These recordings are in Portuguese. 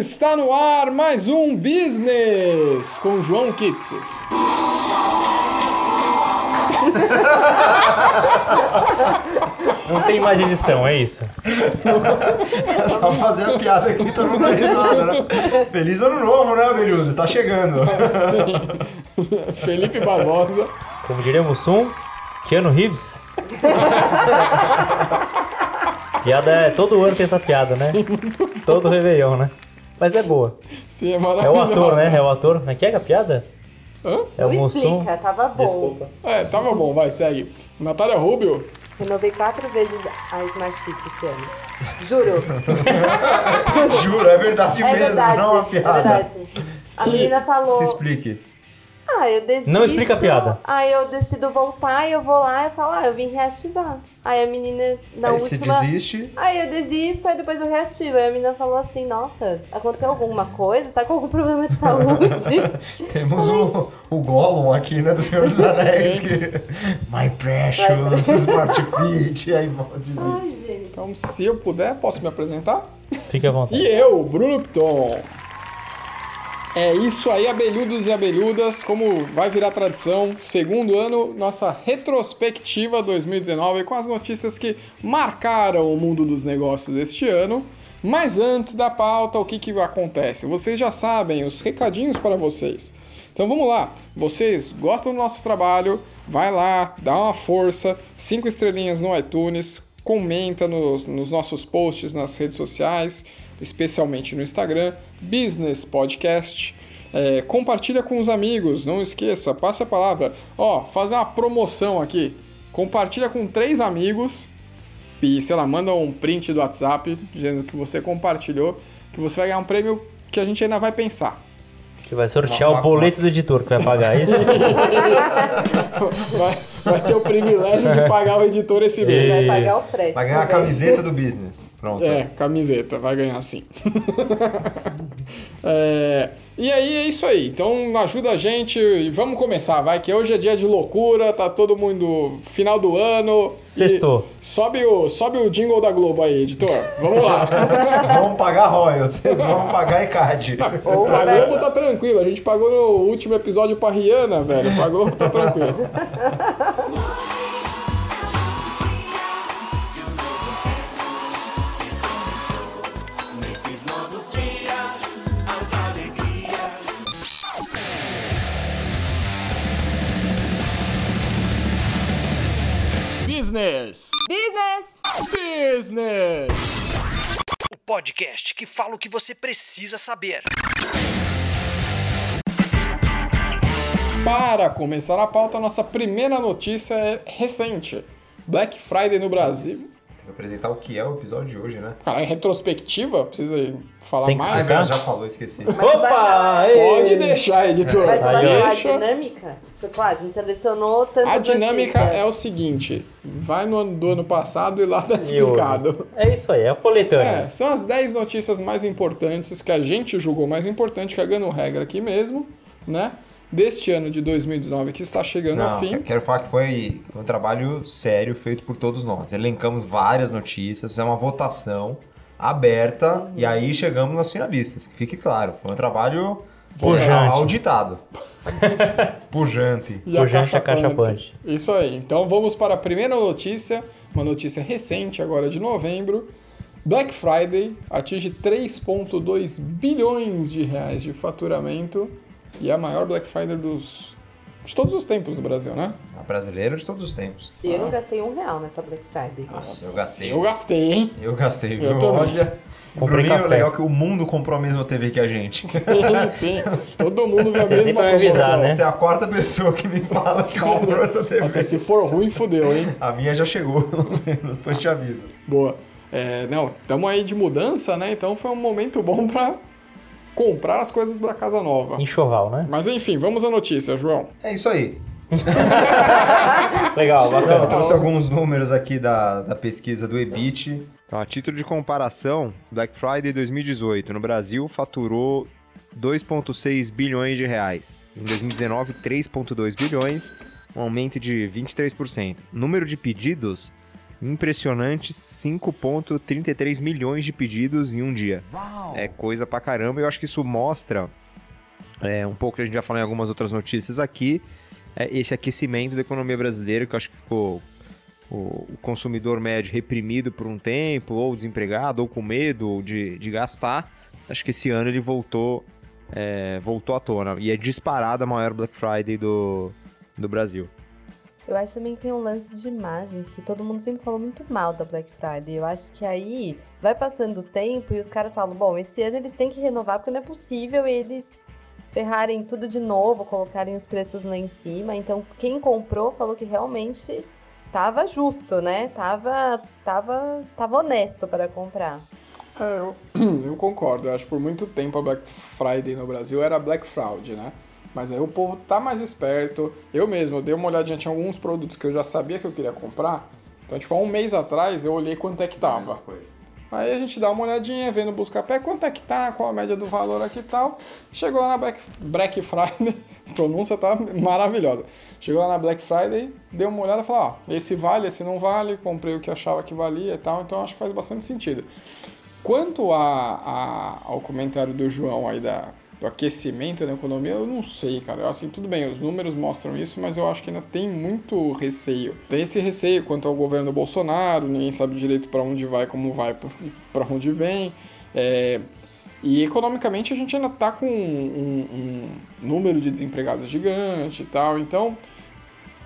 Está no ar mais um Business com João Kitses. Não tem mais edição, é isso. É só fazer a piada aqui, todo mundo risada, né? Feliz ano novo, né, Abelhudo? Está chegando. Sim. Felipe Barbosa. Como diria Mussum, Keanu Reeves. piada é. Todo ano tem essa piada, né? Todo Réveillon, né? Mas é boa. Sim, é É o maravilhoso. ator, né? É o ator. Mas que é a piada? Hã? É o Não Mussum. explica, tava bom. Desculpa. É, tava bom, vai, segue. Natália Rubio. Renovei quatro vezes a Smart Fit esse ano. Juro. Juro, é verdade É mesmo, verdade. não é uma É piada. verdade. A menina falou. Se explique. Ah, eu desisto. Não explica a piada. Aí eu decido voltar e eu vou lá e falo, ah, eu vim reativar. Aí a menina, na Aí você última. desiste. Aí eu desisto, aí depois eu reativo. Aí a menina falou assim, nossa, aconteceu alguma coisa? Você tá com algum problema de saúde? Temos o, o Gollum aqui, né, do Senhor dos Anéis. Que... My precious Smart Fit. Aí volta. Ai, gente. Então, se eu puder, posso me apresentar? Fique à vontade. E eu, Bruno Piton. É isso aí, abelhudos e abelhudas, como vai virar tradição, segundo ano, nossa retrospectiva 2019 com as notícias que marcaram o mundo dos negócios este ano. Mas antes da pauta, o que, que acontece? Vocês já sabem, os recadinhos para vocês. Então vamos lá, vocês gostam do nosso trabalho, vai lá, dá uma força, cinco estrelinhas no iTunes, comenta nos, nos nossos posts nas redes sociais, especialmente no Instagram, Business Podcast. É, compartilha com os amigos, não esqueça, passe a palavra. Ó, fazer uma promoção aqui. Compartilha com três amigos e, sei lá, manda um print do WhatsApp dizendo que você compartilhou, que você vai ganhar um prêmio que a gente ainda vai pensar. Você vai sortear o boleto do editor que vai pagar é isso? Vai, vai ter o privilégio de pagar o editor esse mês. Vai pagar o frete. Vai ganhar a camiseta do business. Pronto. É, camiseta, vai ganhar sim. É, e aí é isso aí. Então ajuda a gente e vamos começar, vai, que hoje é dia de loucura, tá todo mundo final do ano. Sextou. Sobe o, sobe o jingle da Globo aí, editor. Vamos lá. Vamos pagar royalties, vocês vão pagar ECAD. Ou pra Globo tá tranquilo, a gente pagou no último episódio pra Rihanna, velho. Pra Globo tá tranquilo. Business! Business! Business! O podcast que fala o que você precisa saber. Para começar a pauta, nossa primeira notícia é recente. Black Friday no Brasil. Apresentar o que é o episódio de hoje, né? Cara, é retrospectiva? Precisa falar Tem que mais? explicar. já falou, esqueci. Mas vai- Opa! Pode Ei! deixar, editor. Vai a dinâmica? Tipo, a gente selecionou tantas A dinâmica notícias. é o seguinte: vai no ano do ano passado e lá tá explicado. É isso aí, é o coletâneo. É, são as 10 notícias mais importantes que a gente julgou mais importante, cagando regra aqui mesmo, né? Deste ano de 2019 que está chegando ao Não, fim. quero falar que foi, foi um trabalho sério feito por todos nós. Elencamos várias notícias, fizemos uma votação aberta e aí chegamos nas finalistas. Que fique claro, foi um trabalho Pujante. auditado. Pujante. E Pujante, acachapante. acachapante. Isso aí. Então vamos para a primeira notícia, uma notícia recente, agora de novembro. Black Friday atinge 3,2 bilhões de reais de faturamento e é a maior Black Friday dos, de todos os tempos no Brasil, né? A brasileira de todos os tempos. E eu não gastei um real nessa Black Friday. Nossa, eu gastei. Eu gastei, hein? Eu gastei, viu? Eu também. Olha. Comprei Bruninho, café. legal que o mundo comprou a mesma TV que a gente. Sim, sim. Todo mundo vê a mesma vai avisar, promoção. né? Você é a quarta pessoa que me fala que comprou essa TV. Nossa, se for ruim, fudeu, hein? A minha já chegou, pelo menos. Depois te aviso. Boa. É, não, estamos aí de mudança, né? Então foi um momento bom pra comprar as coisas pra casa nova. Enxoval, né? Mas enfim, vamos à notícia, João. É isso aí. Legal, Eu bacana. trouxe alguns números aqui da, da pesquisa do EBIT. Então, a título de comparação, Black Friday 2018 no Brasil faturou 2,6 bilhões de reais. Em 2019, 3,2 bilhões, um aumento de 23%. Número de pedidos, impressionantes 5,33 milhões de pedidos em um dia. É coisa pra caramba. Eu acho que isso mostra é, um pouco que a gente já falou em algumas outras notícias aqui, é esse aquecimento da economia brasileira, que eu acho que ficou o, o consumidor médio reprimido por um tempo, ou desempregado, ou com medo de, de gastar. Acho que esse ano ele voltou, é, voltou à tona. E é disparada a maior Black Friday do, do Brasil. Eu acho também que tem um lance de imagem, que todo mundo sempre falou muito mal da Black Friday. Eu acho que aí vai passando o tempo e os caras falam, bom, esse ano eles têm que renovar porque não é possível eles ferrarem tudo de novo, colocarem os preços lá em cima. Então, quem comprou falou que realmente tava justo, né? Tava, tava, tava honesto para comprar. É, eu, eu concordo. Eu acho que por muito tempo a Black Friday no Brasil era Black Fraud, né? Mas aí o povo tá mais esperto. Eu mesmo, eu dei uma olhadinha, tinha alguns produtos que eu já sabia que eu queria comprar. Então, tipo, há um mês atrás eu olhei quanto é que tava. Aí a gente dá uma olhadinha, vendo buscar pé, quanto é que tá, qual a média do valor aqui e tal. Chegou lá na Black, Black Friday, a pronúncia tá maravilhosa. Chegou lá na Black Friday, deu uma olhada e falou, ó, esse vale, esse não vale, comprei o que achava que valia e tal, então acho que faz bastante sentido. Quanto a, a- ao comentário do João aí da, do aquecimento da economia, eu não sei, cara. Assim, tudo bem, os números mostram isso, mas eu acho que ainda tem muito receio. Tem esse receio quanto ao governo Bolsonaro, ninguém sabe direito para onde vai, como vai, para onde vem. É, e economicamente a gente ainda tá com um, um número de desempregados gigante e tal, então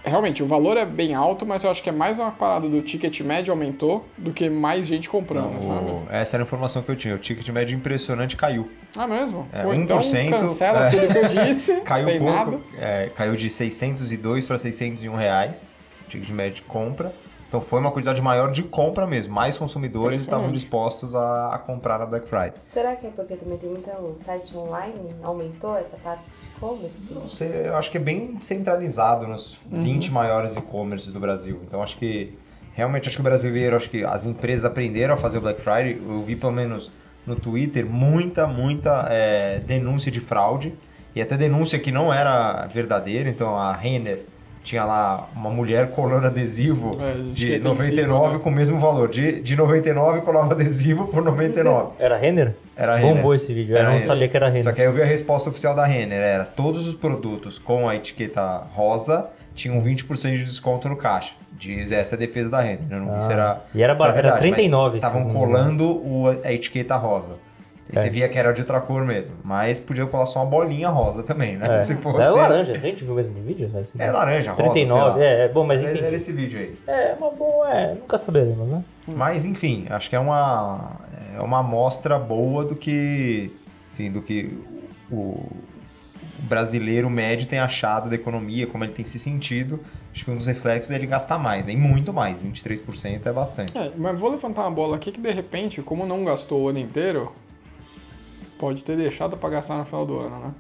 realmente o valor é bem alto, mas eu acho que é mais uma parada do ticket médio aumentou do que mais gente comprando, sabe? O- essa era a informação que eu tinha. O ticket médio impressionante caiu. Ah, mesmo? É, Pô, então 1%, cancela é. tudo que eu disse, Caiu sem um pouco. nada. é, caiu de 602 para 601 reais. Ticket médio de compra. Então foi uma quantidade maior de compra mesmo. Mais consumidores estavam dispostos a, a comprar na Black Friday. Será que é porque também tem muito site online? Aumentou essa parte de e-commerce? Não sei, eu acho que é bem centralizado nos 20 maiores e-commerces do Brasil. Então acho que realmente acho que o brasileiro, acho que as empresas aprenderam a fazer o Black Friday. Eu vi pelo menos no Twitter muita, muita é, denúncia de fraude e até denúncia que não era verdadeira. Então a Renner tinha lá uma mulher colando adesivo É, de quer ter em 99 cima, né? com o mesmo valor. De, de 99 colava adesivo por 99. Era Renner? Era Renner. Bombou esse vídeo. Eu Era não Renner. sabia que era Só Renner. que aí eu vi a resposta oficial da Renner, era todos os produtos com a etiqueta rosa tinham 20% de desconto no caixa. Diz essa é a defesa da Renner. Eu não vi Ah, se era. e era era verdade, mas 39, Estavam não colando o- a etiqueta rosa. E É. você via que era de outra cor mesmo. Mas podia colar só uma bolinha rosa também, né? É, Se fosse. é laranja, a gente viu o mesmo vídeo? Deve ser. É laranja, rosa. 39, sei lá. é, é bom, mas enfim. Era esse vídeo aí. É, uma boa, é, nunca saberemos, né? Mas enfim, acho que é uma é uma amostra boa do que, enfim, do que o brasileiro médio tem achado da economia, como ele tem se sentido. Acho que um dos reflexos é ele gastar mais, né? E muito mais, 23% é bastante. É, mas vou levantar uma bola aqui que de repente, como não gastou o ano inteiro, pode ter deixado pra gastar no final do ano, né?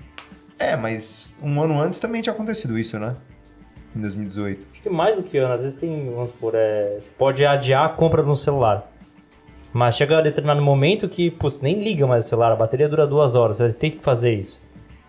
É, mas um ano antes também tinha acontecido isso, né? Em 2018. Acho que mais do que ano, às vezes tem, vamos supor, é, você pode adiar a compra no celular. Mas chega a determinado momento que, putz, nem liga mais o celular, a bateria dura duas horas, você vai ter que fazer isso.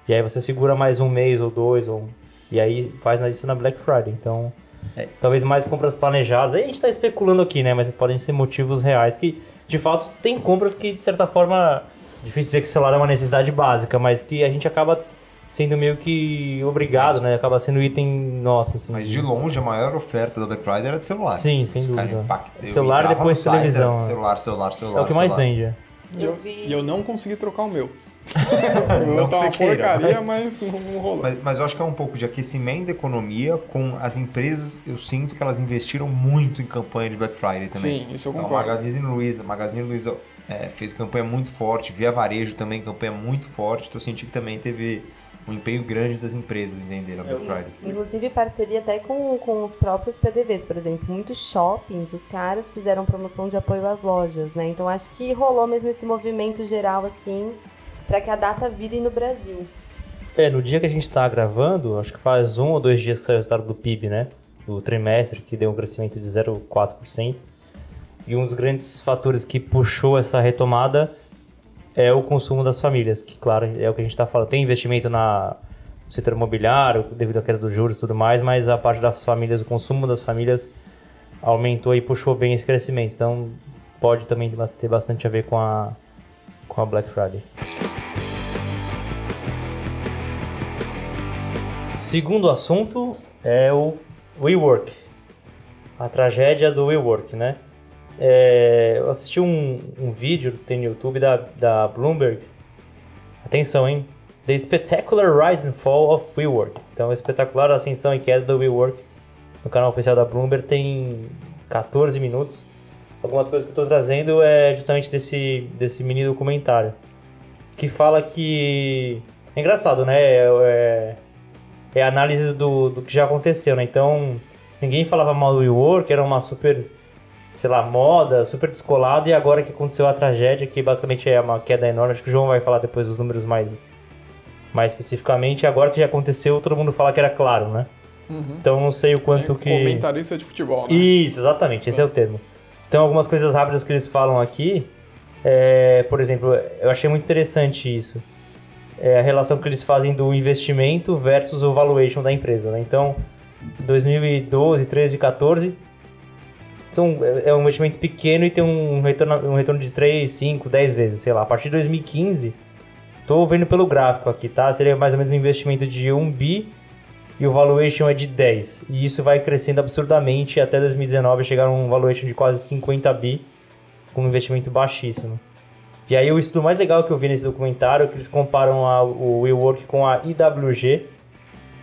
E aí você segura mais um mês ou dois, ou... e aí faz isso na Black Friday. Então, É. talvez mais compras planejadas. Aí a gente tá especulando aqui, né? Mas podem ser motivos reais que, de fato, tem compras que, de certa forma, difícil dizer que celular é uma necessidade básica, mas que a gente acaba sendo meio que obrigado, né? Acaba sendo item nosso, assim. Mas de longe, a maior oferta da Black Friday era de celular. Sim, sem Os dúvida. impactam. Eu Celular depois site, televisão, era né? Celular, celular, celular. É o que mais celular. vende. é. E eu, Eu vi- e eu não consegui trocar o meu. o Não meu que tá uma queira, porcaria, mas não, não rolou. Mas, mas eu acho que é um pouco de aquecimento da economia com as empresas. Eu sinto que elas investiram muito em campanha de Black Friday também. Sim, isso eu Então, concordo. Magazine Luiza, Magazine Luiza é, fez campanha muito forte, Via Varejo também campanha muito forte. Então eu senti que também teve um empenho grande das empresas em vender na Black Friday. Inclusive parceria até com, com os próprios PDVs, por exemplo. Muitos shoppings, os caras fizeram promoção de apoio às lojas, né? Então acho que rolou mesmo esse movimento geral, assim, para que a data vire no Brasil. É, no dia que a gente tá gravando, acho que faz um ou dois dias que saiu o resultado do PIB, né? Do trimestre, que deu um crescimento de 0,4%. E um dos grandes fatores que puxou essa retomada é o consumo das famílias, que, claro, é o que a gente está falando. Tem investimento na, no setor imobiliário, devido à queda dos juros e tudo mais, mas a parte das famílias, o consumo das famílias aumentou e puxou bem esse crescimento. Então pode também ter bastante a ver com a, com a Black Friday. Segundo assunto é o WeWork. A tragédia do WeWork, né? É, eu assisti um, um vídeo que tem no YouTube da, da Bloomberg. Atenção, hein? The Spectacular Rise and Fall of WeWork. Então, a espetacular ascensão e queda do WeWork no canal oficial da Bloomberg tem 14 minutos. Algumas coisas que eu estou trazendo é justamente desse, desse mini documentário. Que fala que. É engraçado, né? É, é, é análise do, do que já aconteceu, né? Então, ninguém falava mal do WeWork, era uma super sei lá, moda, super descolado, e agora que aconteceu a tragédia, que basicamente é uma queda enorme, acho que o João vai falar depois dos números mais, mais especificamente, agora que já aconteceu, todo mundo fala que era claro, né? Uhum. Então não sei o quanto É, que... Comentarista de futebol, né? Isso, exatamente, esse é o termo. Então algumas coisas rápidas que eles falam aqui, é, por exemplo, eu achei muito interessante isso, é a relação que eles fazem do investimento versus o valuation da empresa, né? Então, 2012, 13, 14 então, é um investimento pequeno e tem um retorno, um retorno de 3, 5, 10 vezes, sei lá. A partir de 2015, tô vendo pelo gráfico aqui, tá? Seria mais ou menos um investimento de 1 bi e o valuation é de 10. E isso vai crescendo absurdamente até 2019 chegar a um valuation de quase 50 bi com um investimento baixíssimo. E aí o estudo mais legal que eu vi nesse documentário é que eles comparam a, o WeWork com a IWG,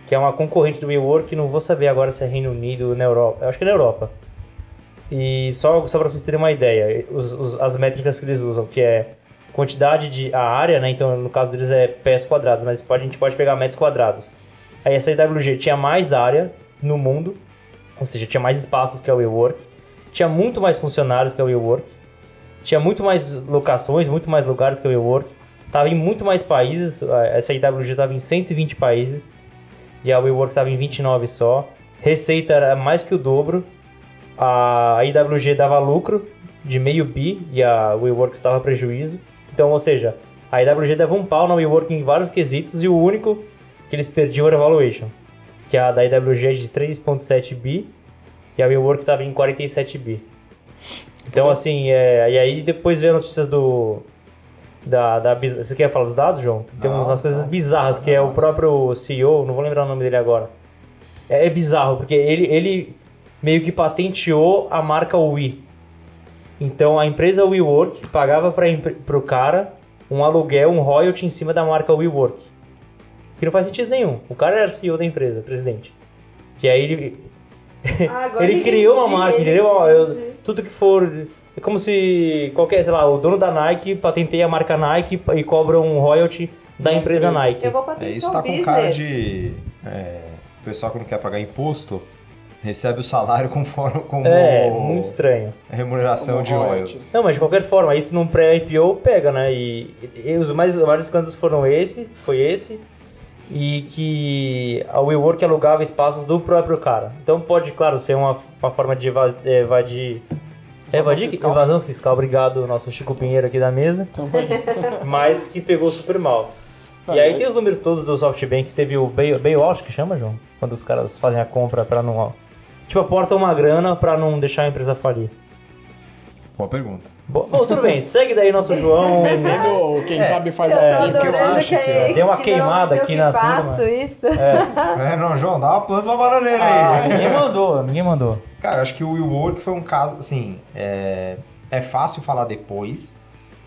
que é uma concorrente do WeWork, não vou saber agora se é Reino Unido ou na Europa. Eu acho que é na Europa. E só, só para vocês terem uma ideia, os, os- as métricas que eles usam, que é quantidade de a área, né? Então, no caso deles é pés quadrados, mas pode, a gente pode pegar metros quadrados. Aí essa IWG tinha mais área no mundo, ou seja, tinha mais espaços que a WeWork, tinha muito mais funcionários que a WeWork, tinha muito mais locações, muito mais lugares que a WeWork, estava em muito mais países, essa IWG estava em 120 países, e a WeWork estava em 29 só. Receita era mais que o dobro, a IWG dava lucro de meio bi e a WeWork estava prejuízo. Então, ou seja, a IWG dava um pau na WeWork em vários quesitos e o único que eles perdiam era a valuation, que a da IWG é de 3.7 bi e a WeWork estava em 47 bi. Então, assim, é, e aí depois veio notícias do da, da você quer falar dos dados, João? Tem Não, umas coisas não. bizarras que é o próprio CEO, não vou lembrar o nome dele agora. É, é bizarro porque ele ele meio que patenteou a marca We. Então a empresa WeWork pagava para o cara um aluguel, um royalty em cima da marca WeWork. Que não faz sentido nenhum. O cara era CEO da empresa, presidente. E aí ele, Ah, agora ele criou uma marca, ele entendeu? Eu- tudo que for. É como se qualquer, sei lá, o dono da Nike patenteia a marca Nike e cobra um royalty da empresa. Nike. Eu vou É, patentear isso o tá com business. cara de. é, o pessoal que não quer pagar imposto recebe o salário conforme como É, muito estranho. remuneração Como de royalties. Não, mas de qualquer forma, isso num pré-IPO pega, né? E, e os mais os vários escândalos foram esse, foi esse, e que a WeWork alugava espaços do próprio cara. Então pode, claro, ser uma, uma forma de eva- evadir. Evadir fiscal. evasão fiscal, obrigado, nosso Chico Pinheiro aqui da mesa, Também. mas que pegou super mal. Ah, E aí e- tem os números todos do SoftBank, teve o bail- bailout, que chama, João? Quando os caras fazem a compra pra não... Tipo, aportam uma grana pra não deixar a empresa falir. Boa pergunta. Bom, bom, tudo bem, segue daí nosso João. Metendo, quem sabe faz Eu a tô É, eu acho que, que que deu uma queimada normalmente aqui eu na que faço turma. isso. É, não, João, dá uma planta pra bananeira aí. Ah, ninguém mandou, ninguém mandou. Cara, acho que o WeWork foi um caso, assim, é, é fácil falar depois,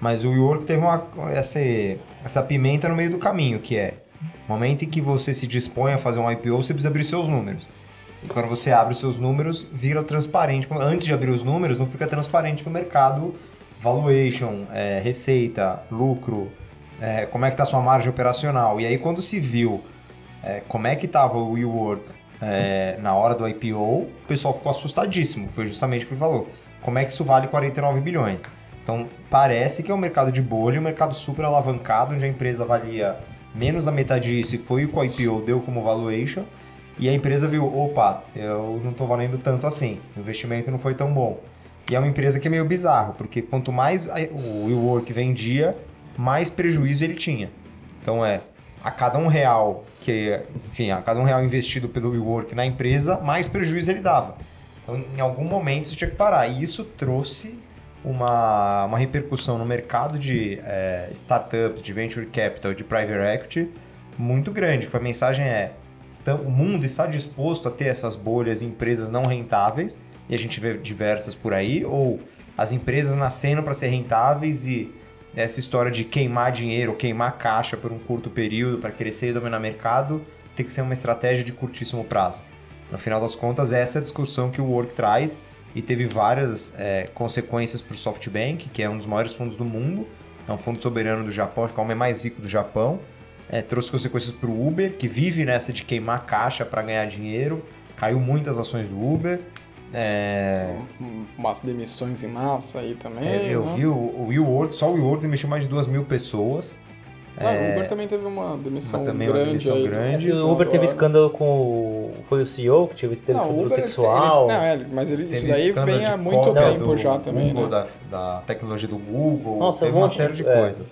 mas o WeWork teve uma, essa, essa pimenta no meio do caminho, que é, no momento em que você se dispõe a fazer um IPO, você precisa abrir seus números. Quando você abre os seus números, vira transparente. Antes de abrir os números, não fica transparente para o mercado valuation, é, receita, lucro, é, como é que tá a sua margem operacional. E aí quando se viu é, como é que tava o WeWork é, na hora do IPO, o pessoal ficou assustadíssimo. Foi justamente o que ele falou. Como é que isso vale 49 bilhões? Então, parece que é um mercado de bolha, um mercado super alavancado, onde a empresa valia menos da metade disso e foi o que o IPO deu como valuation. E a empresa viu, opa, eu não estou valendo tanto assim, o investimento não foi tão bom. E é uma empresa que é meio bizarro, porque quanto mais a- o WeWork vendia, mais prejuízo ele tinha. Então é, a cada um real que, enfim, a cada um real investido pelo WeWork na empresa, mais prejuízo ele dava. Então, em algum momento isso tinha que parar. E isso trouxe uma, uma repercussão no mercado de é, startups, de venture capital, de private equity muito grande. A mensagem é: o mundo está disposto a ter essas bolhas em empresas não rentáveis, e a gente vê diversas por aí, ou as empresas nascendo para ser rentáveis e essa história de queimar dinheiro, queimar caixa por um curto período para crescer e dominar mercado, tem que ser uma estratégia de curtíssimo prazo. No final das contas, essa é a discussão que o Work traz e teve várias é, consequências para o SoftBank, que é um dos maiores fundos do mundo, é um fundo soberano do Japão, acho que é o homem mais rico do Japão. É, trouxe consequências para o Uber, que vive nessa de queimar caixa para ganhar dinheiro, caiu muitas ações do Uber. É, Um- Umas demissões em massa aí também. é, eu né? vi o, o WeWork, só o WeWork demitiou mais de duas mil pessoas. Ah, o Uber também teve uma demissão Mas também uma grande demissão aí. grande. O Uber teve escândalo com o... Foi o CEO que teve, teve Não, escândalo Uber, sexual. ele- não, é, mas ele, isso daí vem há muito tempo do já também, Google, né? da, da tecnologia do Google, Nossa, teve um uma série de- de é. coisas.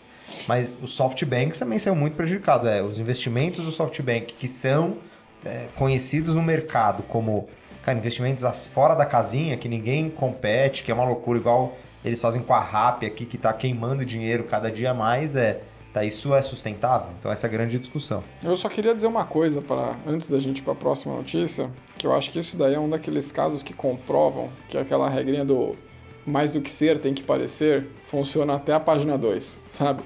Mas o SoftBank também saiu muito prejudicado. É, os investimentos do SoftBank, que são é, conhecidos no mercado como cara, investimentos fora da casinha, que ninguém compete, que é uma loucura, igual eles fazem com a RAP aqui, que está queimando dinheiro cada dia mais, é, tá, isso é sustentável? Então essa é a grande discussão. Eu só queria dizer uma coisa para antes da gente ir para a próxima notícia, que eu acho que isso daí é um daqueles casos que comprovam que aquela regrinha do mais do que ser tem que parecer funciona até a página 2, sabe?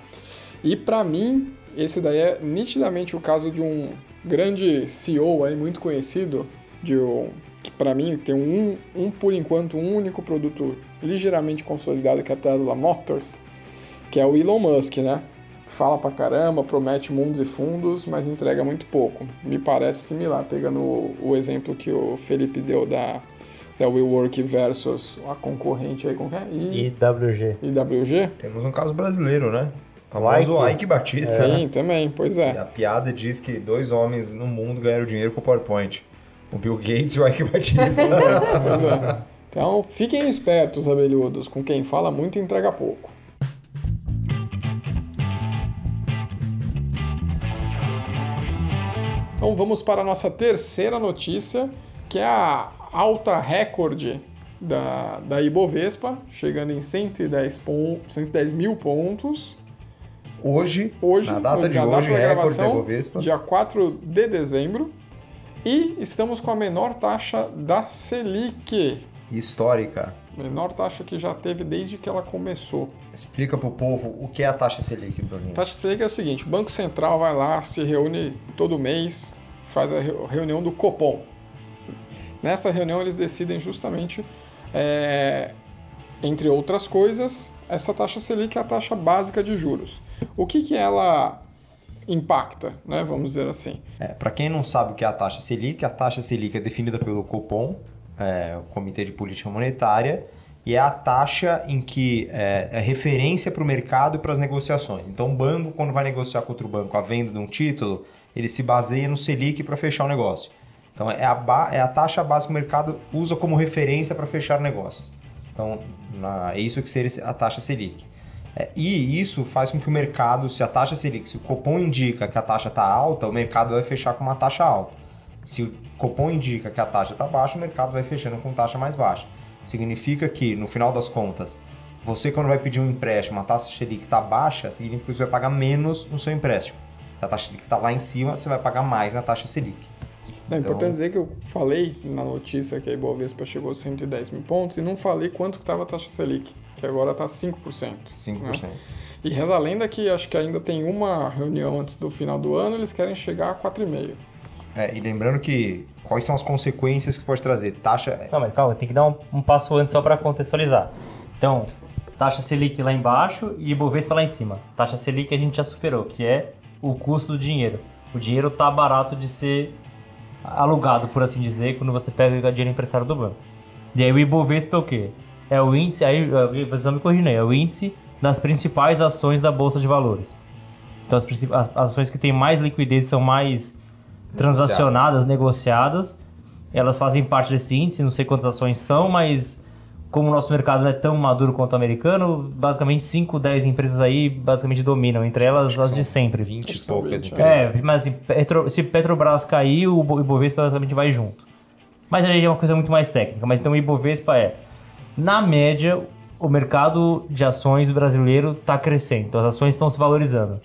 E para mim, esse daí é nitidamente o caso de um grande CEO aí muito conhecido, de um, que para mim tem um, um por enquanto um único produto ligeiramente consolidado que é a Tesla Motors, que é o Elon Musk, né? Fala pra caramba, promete mundos e fundos, mas entrega muito pouco. Me parece similar, pegando o, o exemplo que o Felipe deu da, da WeWork versus a concorrente aí, como que é? I, IWG. IWG? Temos um caso brasileiro, né? O famoso Ike. Ike Batista. né? Sim, também, pois E é. a piada diz que dois homens no mundo ganharam dinheiro com o PowerPoint. O Bill Gates e o Ike Batista. Pois é. Então, fiquem espertos, abelhudos, com quem fala muito e entrega pouco. Então vamos para a nossa terceira notícia, que é a alta recorde da, da Ibovespa, chegando em 110, pon 110 mil pontos. Hoje, Hoje, na data de na hoje, da recorde da gravação, dia 4 de dezembro. E estamos com a menor taxa da Selic. histórica. Menor taxa que já teve desde que ela começou. Explica pro povo o que é a taxa Selic, Bruninho. A taxa Selic é o seguinte: o Banco Central vai lá, se reúne todo mês, faz a reu- reunião do Copom. Nessa reunião eles decidem justamente, é, entre outras coisas, essa taxa Selic é a taxa básica de juros. O que, que ela impacta, né? Vamos dizer assim. É, para quem não sabe o que é a taxa Selic, a taxa Selic é definida pelo Copom, é, o Comitê de Política Monetária, e é a taxa em que é, é referência para o mercado e para as negociações. Então, o banco, quando vai negociar com outro banco a venda de um título, ele se baseia no Selic para fechar o negócio. Então, é a, é a taxa básica que o mercado usa como referência para fechar negócios. Então, na- é isso que seria a taxa Selic. É, e isso faz com que o mercado, se a taxa Selic, se o Copom indica que a taxa está alta, o mercado vai fechar com uma taxa alta. Se o Copom indica que a taxa está baixa, o mercado vai fechando com taxa mais baixa. Significa que, no final das contas, você quando vai pedir um empréstimo, a taxa Selic está baixa, significa que você vai pagar menos no seu empréstimo. Se a taxa Selic está lá em cima, você vai pagar mais na taxa Selic. É Então- importante dizer que eu falei na notícia que a Ibovespa chegou a 110 mil pontos e não falei quanto estava a taxa Selic, que agora está 5%. 5%. Né? E reza a lenda que acho que ainda tem uma reunião antes do final do ano, eles querem chegar a 4,5%. É, e lembrando que quais são as consequências que pode trazer? Taxa. Não, mas calma, tem que dar um, um passo antes só para contextualizar. Então, taxa Selic lá embaixo e Ibovespa lá em cima. Taxa Selic a gente já superou, que é o custo do dinheiro. O dinheiro tá barato de ser alugado, por assim dizer, quando você pega dinheiro emprestado do banco. E aí o Ibovespa é o quê? É o índice, aí vocês vão me corrigindo aí, é o índice das principais ações da Bolsa de Valores. Então as, as ações que têm mais liquidez são mais transacionadas, negociadas. Elas fazem parte desse índice, não sei quantas ações são, mas como o nosso mercado não é tão maduro quanto o americano, basicamente 5, 10 empresas aí basicamente dominam, entre elas as de sempre. 20 Acho e poucas 20, empresas. É, mas assim, Petro- se Petro, Ibovespa cair, o Bo- Ibovespa basicamente vai junto. Mas aí é uma coisa muito mais técnica. Mas então o Ibovespa é, na média, o mercado de ações brasileiro está crescendo. Então as ações estão se valorizando.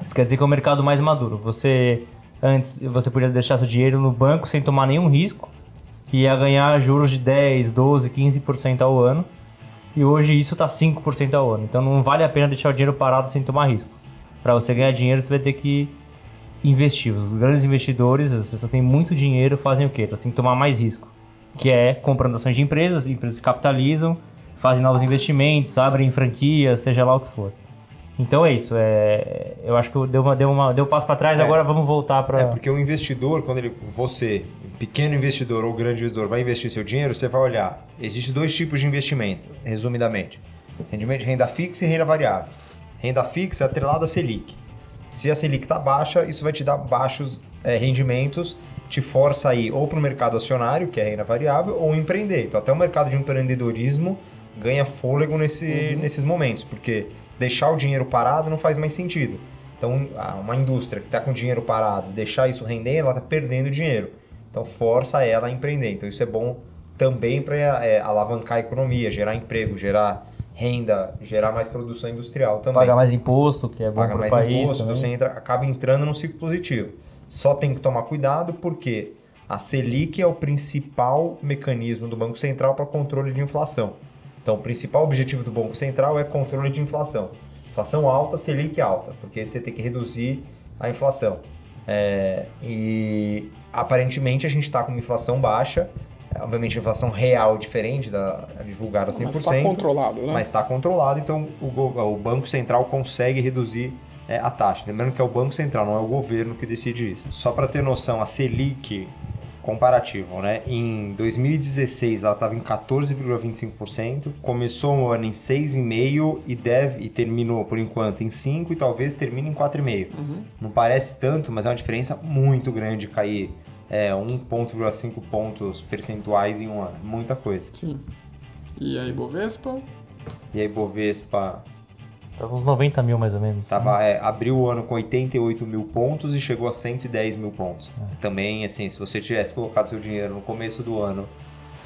Isso quer dizer que é o mercado mais maduro. Você antes você podia deixar seu dinheiro no banco sem tomar nenhum risco e ia ganhar juros de 10, 12, 15% ao ano. E hoje isso está 5% ao ano. Então não vale a pena deixar o dinheiro parado sem tomar risco. Para você ganhar dinheiro, você vai ter que investir. Os grandes investidores, as pessoas que têm muito dinheiro, fazem o quê? Elas têm que tomar mais risco. Que é comprando ações de empresas, empresas capitalizam, fazem novos investimentos, abrem franquias, seja lá o que for. Então é isso. É, eu acho que eu deu, uma, deu, uma, deu um passo para trás, É. agora vamos voltar para. É porque o investidor, quando ele, você, pequeno investidor ou grande investidor, vai investir seu dinheiro, você vai olhar. Existem dois tipos de investimento, resumidamente: rendimento de renda fixa e renda variável. Renda fixa é atrelada à Selic. Se a Selic está baixa, isso vai te dar baixos é, rendimentos, te força a ir ou para o mercado acionário, que é renda variável, ou empreender. Então, até o mercado de empreendedorismo ganha fôlego nesse, nesses momentos, porque deixar o dinheiro parado não faz mais sentido. Então, a- uma indústria que está com dinheiro parado, deixar isso render, ela está perdendo dinheiro. Então, força ela a empreender. Então, isso é bom também para alavancar a economia, gerar emprego, gerar renda, gerar mais produção industrial também. pagar mais imposto, que é bom para o mais país. imposto, também. você entra, acaba entrando num ciclo positivo. Só tem que tomar cuidado porque a Selic é o principal mecanismo do Banco Central para controle de inflação. Então, o principal objetivo do Banco Central é controle de inflação. Inflação alta, Selic alta, porque você tem que reduzir a inflação. É, e aparentemente a gente está com uma inflação baixa, é, obviamente a inflação real é diferente da divulgada 100%, Mas está controlado, né? mas está controlado, então o, o Banco Central consegue reduzir é, a taxa. Lembrando que é o Banco Central, não é o governo que decide isso. Só para ter noção, a Selic comparativo, né? Em 2016 ela estava em 14,25%, começou o ano em 6,5% e deve e terminou por enquanto em 5 e talvez termine em 4,5%. Não parece tanto, mas é uma diferença muito grande cair é, 1,5 pontos percentuais em um ano. Muita coisa. Sim. E aí, Bovespa? E aí, Bovespa Tava uns 90 mil mais ou menos. Tava, é, abriu o ano com 88 mil pontos e chegou a 110 mil pontos. Também, assim, se você tivesse colocado seu dinheiro no começo do ano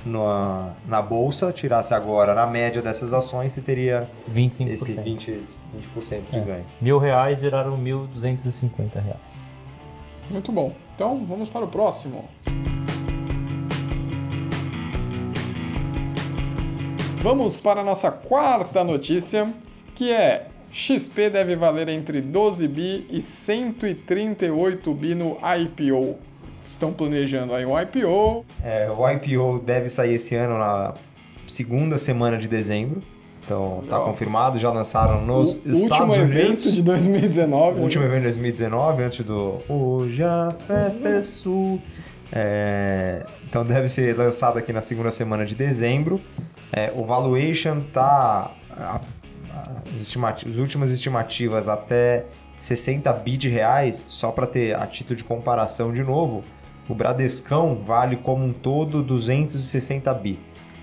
na, na bolsa, tirasse agora na média dessas ações, você teria 25%. esse 20%, 20 de ganho. Mil reais viraram 1.250 reais. Muito bom. Então, vamos para o próximo. Vamos para a nossa quarta notícia, que é XP deve valer entre 12 bi e 138 bi no IPO. Estão planejando aí um IPO. É, o IPO deve sair esse ano na segunda semana de dezembro. Então, tá Legal. confirmado, já lançaram nos o Estados último Unidos. evento de 2019. O último evento de 2019, antes do Hoje a Festa é Sul. É, então deve ser lançado aqui na segunda semana de dezembro. É, o valuation tá. As, as últimas estimativas até 60 bi de reais, só para ter a título de comparação de novo, o Bradescão vale como um todo 260 bi.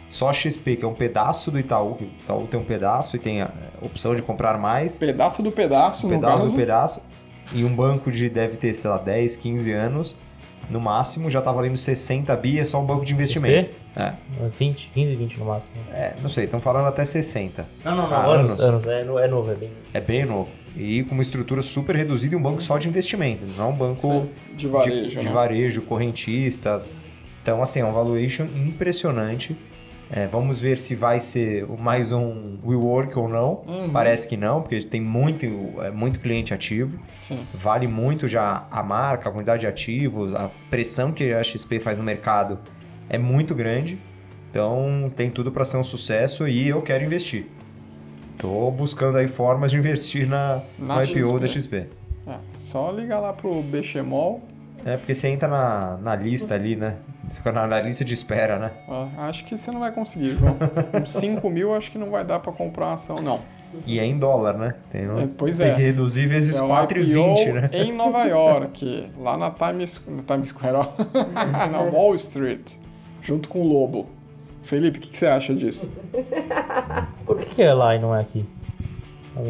Só a XP, que é um pedaço do Itaú, que o Itaú tem um pedaço e tem a é, opção de comprar mais, Pedaço do pedaço, um no pedaço caso. do pedaço. E um banco de deve ter, sei lá, 10, 15 anos, no máximo, já tá valendo 60 bi, é só um banco de investimento. É, 20, 15, 20 no máximo. é, não sei, estão falando até 60. Não, não, não. Ah, anos, anos. anos. É, é novo, é bem. É bem novo. E com uma estrutura super reduzida e um banco só de investimento, não é um banco Sim, de varejo, de, de né? varejo, correntistas. Então, assim, é um valuation impressionante. É, vamos ver se vai ser mais um WeWork ou não. Uhum. Parece que não, porque tem muito, é, muito cliente ativo. Sim. Vale muito já a marca, a quantidade de ativos, a pressão que a XP faz no mercado é muito grande. Então tem tudo para ser um sucesso e eu quero investir. Tô buscando aí formas de investir na, Na IPO XP. da XP. É, só ligar lá pro Bechemol. É porque você entra na, na lista ali, né? Você fica na, na lista de espera, né? Ah, acho que você não vai conseguir, João. Com 5 mil, acho que não vai dar pra comprar uma ação, não. E é em dólar, né? Tem, um- É, pois tem é. que reduzir vezes É um 4,20, IPO né? em Nova York, lá na Times, na Times Square, ó. na Wall Street, junto com o Lobo. Felipe, o que, que você acha disso? Por que, que é lá e não é aqui?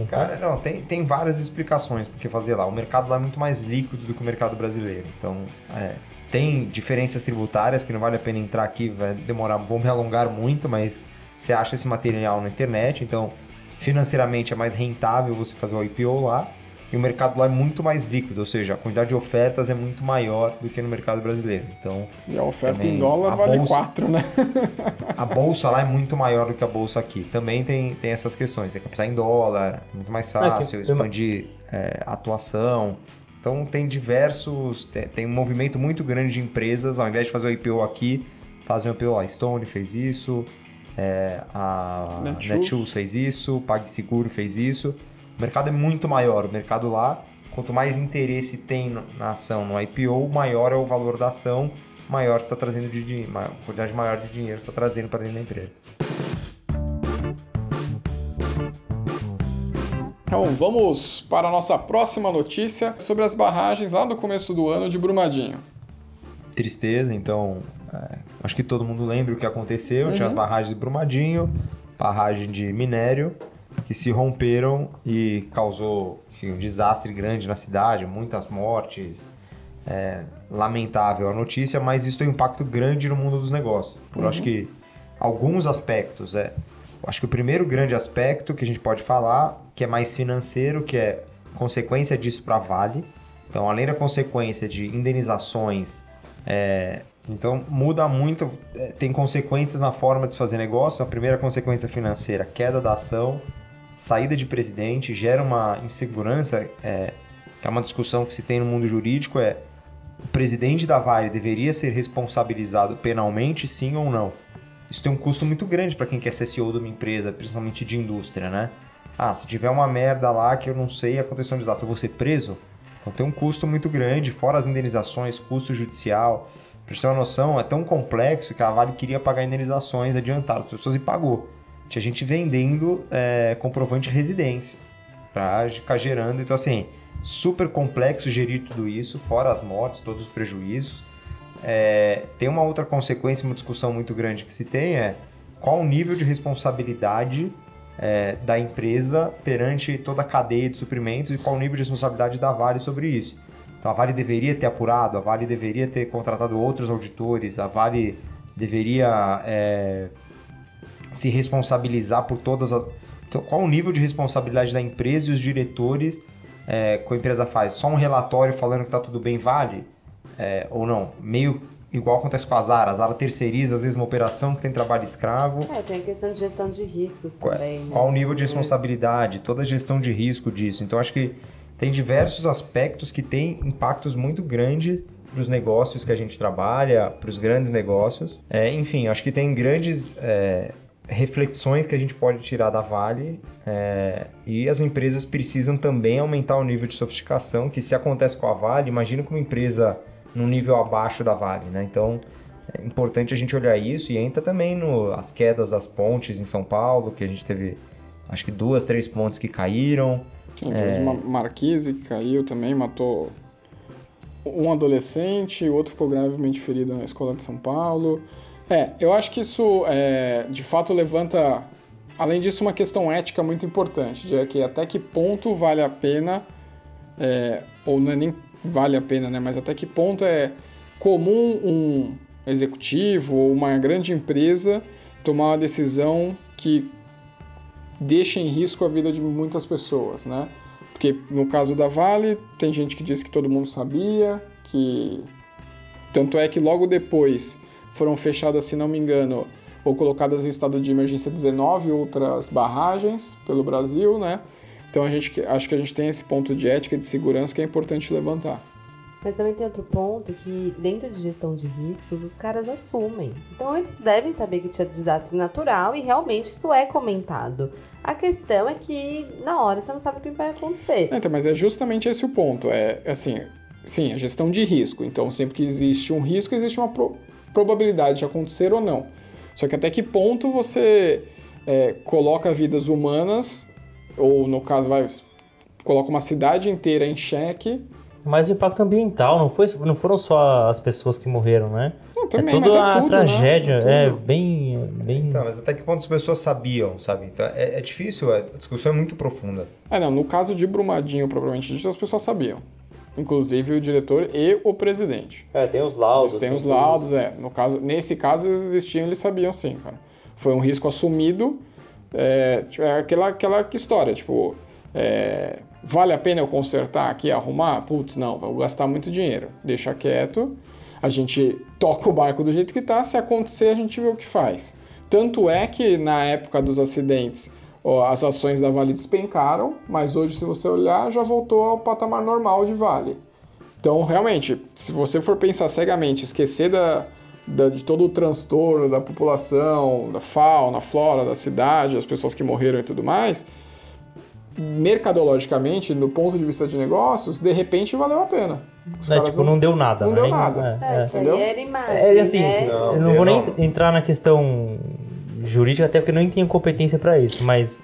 Cara, não, tem, tem várias explicações porque fazer lá. O mercado lá é muito mais líquido do que o mercado brasileiro. Então, é, tem diferenças tributárias que não vale a pena entrar aqui, vai demorar, vou me alongar muito, mas você acha esse material na internet, então financeiramente é mais rentável você fazer o IPO lá. E o mercado lá é muito mais líquido, ou seja, a quantidade de ofertas é muito maior do que no mercado brasileiro. Então, E a oferta Também em dólar a vale bolsa- 4, né? a bolsa lá é muito maior do que a bolsa aqui. Também tem, tem essas questões. É captar em dólar, é muito mais É, que- fácil, expandir é, atuação. Então tem diversos. Tem, tem um movimento muito grande de empresas, ao invés de fazer o IPO aqui, fazem o IPO lá. Stone fez isso, é, a Netshoes. Netshoes fez isso, PagSeguro fez isso. O mercado é muito maior. O mercado lá, quanto mais interesse tem na ação no IPO, maior é o valor da ação, maior está trazendo de dinheiro, maior- quantidade maior de dinheiro está trazendo para dentro da empresa. Então vamos para a nossa próxima notícia sobre as barragens lá do começo do ano de Brumadinho. Tristeza, então é, acho que todo mundo lembra o que aconteceu. Tinha as barragens de Brumadinho, barragem de minério, que se romperam e causou enfim, um desastre grande na cidade, muitas mortes. É, lamentável a notícia, mas isso tem um impacto grande no mundo dos negócios. Por acho que alguns aspectos. É, acho que o primeiro grande aspecto que a gente pode falar, que é mais financeiro, que é consequência disso para a Vale. Então, além da consequência de indenizações, é, então muda muito, é, tem consequências na forma de se fazer negócio. A primeira consequência financeira, queda da ação, saída de presidente, gera uma insegurança, é, que é uma discussão que se tem no mundo jurídico, é o presidente da Vale deveria ser responsabilizado penalmente, sim ou não? Isso tem um custo muito grande para quem quer ser CEO de uma empresa, principalmente de indústria, né? Ah, se tiver uma merda lá que eu não sei, aconteceu um desastre, eu vou ser preso? Então tem um custo muito grande, fora as indenizações, custo judicial. Pra você ter uma noção, é tão complexo que a Vale queria pagar indenizações adiantadas as pessoas e pagou. Tinha gente vendendo é, comprovante de residência para ficar gerando. Então, assim, super complexo gerir tudo isso, fora as mortes, todos os prejuízos. É, tem uma outra consequência, uma discussão muito grande que se tem é qual o nível de responsabilidade é, da empresa perante toda a cadeia de suprimentos e qual o nível de responsabilidade da Vale sobre isso. Então a Vale deveria ter apurado, a Vale deveria ter contratado outros auditores, a Vale deveria é, se responsabilizar por todas as. Então, qual o nível de responsabilidade da empresa e os diretores é, que a empresa faz? Só um relatório falando que está tudo bem vale? É, ou não? Meio igual acontece com a Zara. A Zara terceiriza, às vezes, uma operação que tem trabalho escravo. É, tem a questão de gestão de riscos Qual, também. né? qual o nível de responsabilidade, toda a gestão de risco disso. Então, acho que tem diversos aspectos que têm impactos muito grandes para os negócios que a gente trabalha, para os grandes negócios. É, enfim, acho que tem grandes é, reflexões que a gente pode tirar da Vale é, e as empresas precisam também aumentar o nível de sofisticação, que se acontece com a Vale, imagina com uma empresa num nível abaixo da Vale, né? Então, é importante a gente olhar isso e entra também no as quedas das pontes em São Paulo, que a gente teve acho que duas, três pontes que caíram. Sim, temos uma Marquise que caiu também, matou um adolescente, o outro ficou gravemente ferido na escola de São Paulo. É, eu acho que isso é, de fato levanta, além disso, uma questão ética muito importante, de que até que ponto vale a pena, é, ou não é nem vale a pena, né, mas até que ponto é comum um executivo ou uma grande empresa tomar uma decisão que deixa em risco a vida de muitas pessoas, né? Porque no caso da Vale, tem gente que diz que todo mundo sabia, que tanto é que logo depois foram fechadas, se não me engano, ou colocadas em estado de emergência 19 outras barragens pelo Brasil, né? Então a gente acho que a gente tem esse ponto de ética e de segurança que é importante levantar. Mas também tem outro ponto que, dentro de gestão de riscos, os caras assumem. Então, eles devem saber que tinha desastre natural e realmente isso é comentado. A questão é que, na hora, você não sabe o que vai acontecer. É, Então, mas é justamente esse o ponto. É assim, sim, a gestão de risco. Então, sempre que existe um risco, existe uma probabilidade de acontecer ou não. Só que até que ponto você é, coloca vidas humanas, ou no caso, vai, coloca uma cidade inteira em xeque. Mas o impacto ambiental, não, foi, não foram só as pessoas que morreram, né? Não, também, é toda é a tudo, tragédia, né? é tudo. bem. bem... Então, mas até que ponto as pessoas sabiam, sabe? Então, é, é difícil, a discussão é muito profunda. É, não, no caso de Brumadinho, propriamente dito, as pessoas sabiam. Inclusive o diretor e o presidente. É, tem os laudos. Eles têm os laudos, é. No caso, nesse caso, eles existiam, eles sabiam sim, cara. Foi um risco assumido. É, tipo, é aquela, aquela história, tipo, é, vale a pena eu consertar aqui, arrumar? Putz, não, vou gastar muito dinheiro. Deixa quieto, a gente toca o barco do jeito que tá, se acontecer a gente vê o que faz. Tanto é que na época dos acidentes, ó, as ações da Vale despencaram, mas hoje, se você olhar, já voltou ao patamar normal de Vale. Então, realmente, se você for pensar cegamente, esquecer da, da- de todo o transtorno da população, da fauna, flora da cidade, as pessoas que morreram e tudo mais, mercadologicamente, do ponto de vista de negócios, de repente valeu a pena. Os É, tipo, não deu nada. não né? deu nada. É, é. É, Entendeu? era imagem, É assim, né? Não, eu não vou nem não. entrar na questão jurídica, até porque eu nem tenho competência pra isso, mas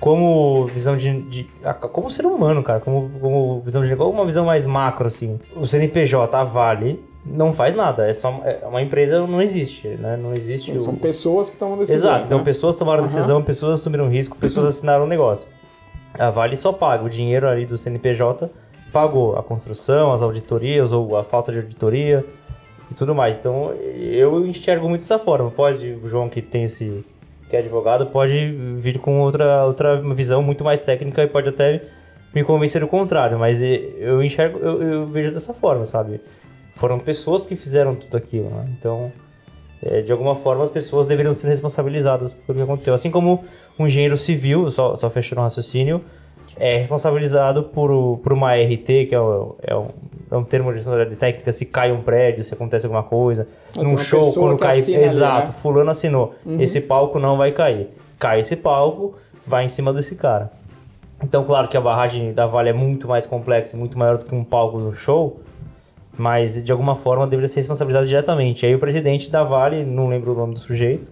como visão de, de- como ser humano, cara, como, como visão de negócio, uma visão mais macro assim. O CNPJ, a Vale, não faz nada, é só é uma empresa não existe, né? Não existe São o... pessoas que tomam decisões. Exato, então né? pessoas tomaram Aham. decisão, pessoas assumiram risco, pessoas assinaram o negócio. A Vale só paga o dinheiro ali do CNPJ, pagou a construção, as auditorias ou a falta de auditoria e tudo mais. Então eu enxergo muito dessa forma. Pode, o João que tem esse que é advogado, pode vir com outra, outra visão muito mais técnica e pode até me convencer do contrário, mas eu enxergo, eu, eu vejo dessa forma, sabe? Foram pessoas que fizeram tudo aquilo, né? Então, é, de alguma forma, as pessoas deveriam ser responsabilizadas por o que aconteceu. Assim como um engenheiro civil, só, só fechando o raciocínio, é responsabilizado por, por uma RT, que é, o- é um, é um termo de responsabilidade técnica, se cai um prédio, se acontece alguma coisa. tem Num uma show, quando que cai. assina ali, Exato, né? fulano assinou. Uhum. Esse palco não vai cair. Cai esse palco, vai em cima desse cara. Então, claro que a barragem da Vale é muito mais complexa, muito maior do que um palco no show, mas de alguma forma deveria ser responsabilizado diretamente. Aí o presidente da Vale, não lembro o nome do sujeito,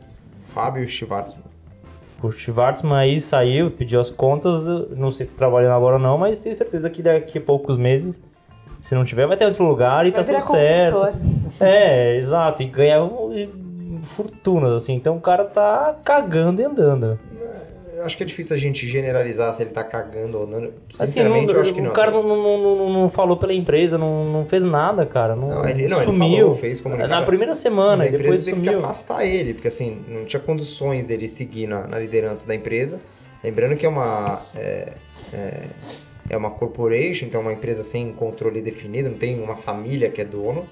Fábio Schwartzman. O Schwartzman aí saiu, pediu as contas, não sei se tá trabalhando agora ou não, mas tenho certeza que daqui a poucos meses, se não tiver, vai ter outro lugar e Vai tá tudo certo. consultor. É, exato, e ganha um, fortunas, assim, então o cara tá cagando e andando. Acho que é difícil a gente generalizar se ele tá cagando ou não. Assim, Sinceramente, não- eu acho que não. O cara assim. não, não, não, falou pela empresa, não, não fez nada, cara. Não, Não, ele- não, ele sumiu. falou, fez comunicado. Na primeira semana, Mas e a depois empresa teve que sumiu. afastar ele, porque assim, não tinha condições dele seguir na, na liderança da empresa. Lembrando que é uma. É, é, é uma corporation, então é uma empresa sem controle definido, não tem uma família que é dono.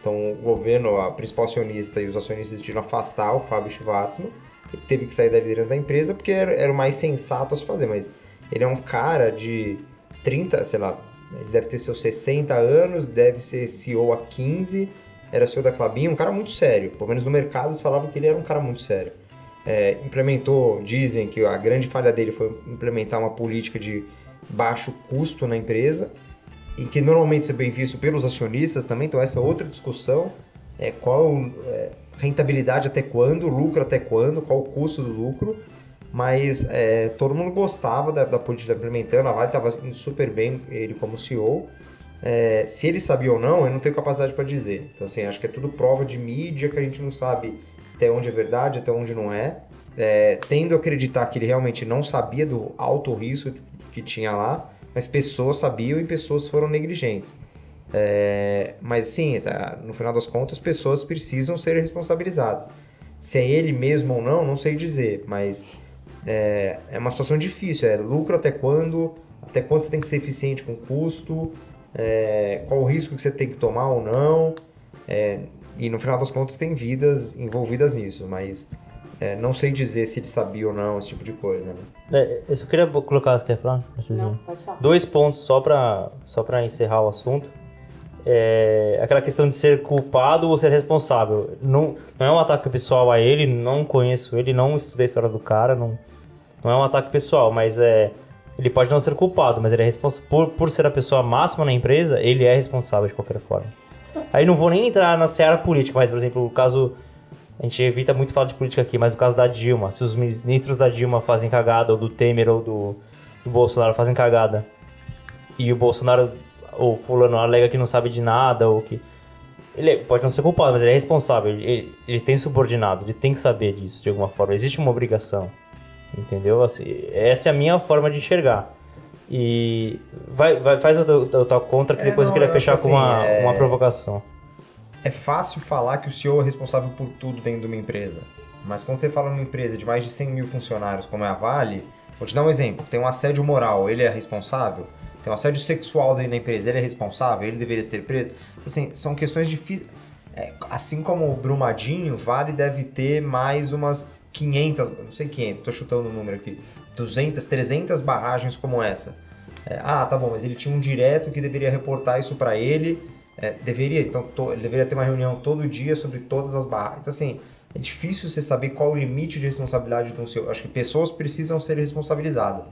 Então o governo, a principal acionista e os acionistas decidiram afastar o Fábio Schwartzman. Ele teve que sair da liderança da empresa porque era, era o mais sensato a se fazer, mas ele é um cara de 30, sei lá, ele deve ter seus 60 anos, deve ser CEO há 15, era CEO da Clabin, um cara muito sério. Pelo menos no mercado eles falavam que ele era um cara muito sério. É, implementou, dizem que a grande falha dele foi implementar uma política de baixo custo na empresa, e que normalmente isso é bem visto pelos acionistas também, então essa é outra discussão, é qual é, rentabilidade até quando, lucro até quando, qual o custo do lucro, mas é, todo mundo gostava da, da política implementando, a Vale estava indo super bem, ele como CEO, é, se ele sabia ou não, eu não tenho capacidade para dizer. Então, assim, acho que é tudo prova de mídia que a gente não sabe até onde é verdade, até onde não é. É, tendo a acreditar que ele realmente não sabia do alto risco que tinha lá, mas pessoas sabiam e pessoas foram negligentes. É, mas sim, essa- no final das contas, pessoas precisam ser responsabilizadas. Se é ele mesmo ou não, não sei dizer, mas é, é uma situação difícil. É lucro até quando? Até quando você tem que ser eficiente com custo? É, qual o risco que você tem que tomar ou não? É, e no final das contas, tem vidas envolvidas nisso, mas é, não sei dizer se ele sabia ou não, esse tipo de coisa. Né? É, eu só queria colocar, você quer falar? Não, pode falar. Dois pontos só pra, só pra encerrar o assunto. É, aquela questão de ser culpado ou ser responsável. Não, não é um ataque pessoal a ele, não conheço ele, não estudei a história do cara, não, não é um ataque pessoal, mas é. Ele pode não ser culpado, mas ele é responsável. Por, por ser a pessoa máxima na empresa, ele é responsável de qualquer forma. Aí não vou nem entrar na seara política, mas, por exemplo, o caso. A gente evita muito falar de política aqui, mas o caso da Dilma. Se os ministros da Dilma fazem cagada, ou do Temer ou do, do Bolsonaro fazem cagada, e o Bolsonaro ou fulano alega que não sabe de nada, ou que. Ele é- pode não ser culpado, mas ele é responsável. Ele, ele- tem subordinado, ele tem que saber disso de alguma forma. Existe uma obrigação. Entendeu? Assim, essa é a minha forma de enxergar. E vai, vai, faz o teu, tua contra que É, depois não, eu queria eu fechar acho com uma, assim, é- uma provocação. É fácil falar que o CEO é responsável por tudo dentro de uma empresa. Mas quando você fala numa empresa de mais de 100 mil funcionários, como é a Vale, vou te dar um exemplo. Tem um assédio moral, ele é responsável? Tem um assédio sexual dentro da empresa, ele é responsável? Ele deveria ser preso? Então, assim, são questões difíceis. É, assim como o Brumadinho, Vale deve ter mais umas 500, não sei 500, tô chutando o número aqui, 200, 300 barragens como essa. É, ah, tá bom, mas ele tinha um direto que deveria reportar isso para ele. É, deveria, então to- ele deveria ter uma reunião todo dia sobre todas as barragens. Então, assim, é difícil você saber qual o limite de responsabilidade de um CEO. Acho que pessoas precisam ser responsabilizadas.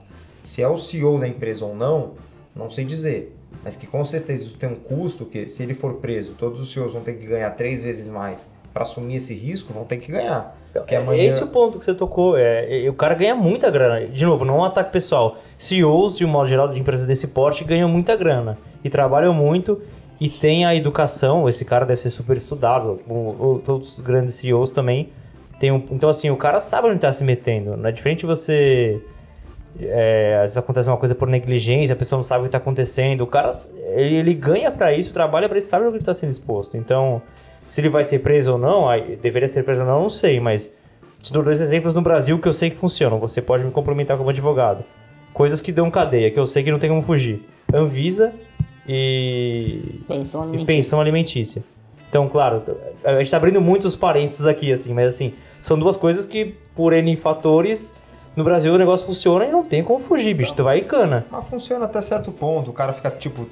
Se é o CEO da empresa ou não, não sei dizer. Mas que com certeza isso tem um custo, que se ele for preso, todos os CEOs vão ter que ganhar três vezes mais para assumir esse risco, vão ter que ganhar. Porque É amanhã... esse o ponto que você tocou. É, o cara ganha muita grana. De novo, não é um ataque pessoal. CEOs, de um modo geral, de empresas desse porte, ganham muita grana. E trabalham muito. E tem a educação. Esse cara deve ser super estudado. O, o- todos os grandes CEOs também. Tem um, então, assim, o cara sabe onde está se metendo. Não é diferente você. É, às vezes acontece uma coisa por negligência, a pessoa não sabe o que está acontecendo. O cara, ele, ele ganha para isso, trabalha para isso, sabe o que está sendo exposto. Então, se ele vai ser preso ou não, aí, deveria ser preso ou não, não sei, mas te dou dois exemplos no Brasil que eu sei que funcionam. Você pode me complementar como advogado. Coisas que dão cadeia, que eu sei que não tem como fugir. Anvisa e, Pensão e alimentícia. pensão alimentícia. Então, claro, a gente tá abrindo muitos parênteses aqui, assim, mas assim, são duas coisas que, por N fatores, no Brasil o negócio funciona e não tem como fugir, bicho. Tu vai e cana. Mas funciona até certo ponto. O cara fica, tipo,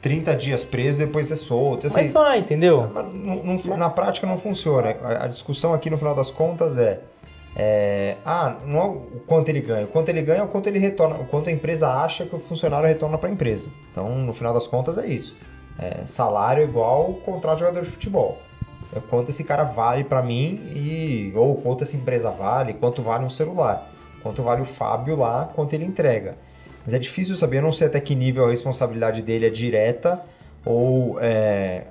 30 dias preso e depois é solto. Assim, Mas vai, entendeu? Mas não- não- na prática não funciona. A, a discussão aqui no final das contas é, é, ah, não é o quanto ele ganha. O quanto ele ganha é o quanto ele retorna, o quanto a empresa acha que o funcionário retorna para a empresa. Então, no final das contas é isso. É, salário igual contrato de jogador de futebol. É quanto esse cara vale para mim e ou quanto essa empresa vale, quanto vale um celular, quanto vale o Fábio lá, quanto ele entrega. Mas é difícil saber, eu não sei até que nível a responsabilidade dele é direta ou é,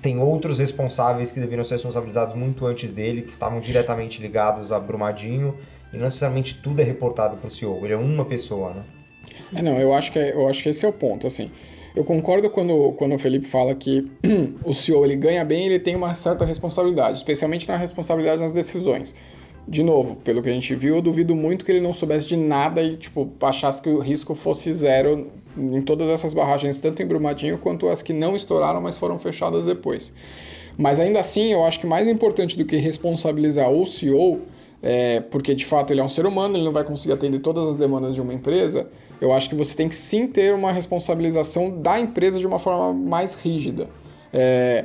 tem outros responsáveis que deveriam ser responsabilizados muito antes dele, que estavam diretamente ligados a Brumadinho, e não necessariamente tudo é reportado para o CEO, ele é uma pessoa, né? É, não, eu acho que, é- eu acho que esse é o ponto, assim. Eu concordo quando, quando o Felipe fala que o CEO ele ganha bem, ele tem uma certa responsabilidade, especialmente na responsabilidade nas decisões. De novo, pelo que a gente viu, eu duvido muito que ele não soubesse de nada e, tipo, achasse que o risco fosse zero em todas essas barragens, tanto em Brumadinho quanto as que não estouraram, mas foram fechadas depois. Mas ainda assim, eu acho que mais importante do que responsabilizar o CEO, é, porque de fato ele é um ser humano, ele não vai conseguir atender todas as demandas de uma empresa, eu acho que você tem que sim ter uma responsabilização da empresa de uma forma mais rígida. É,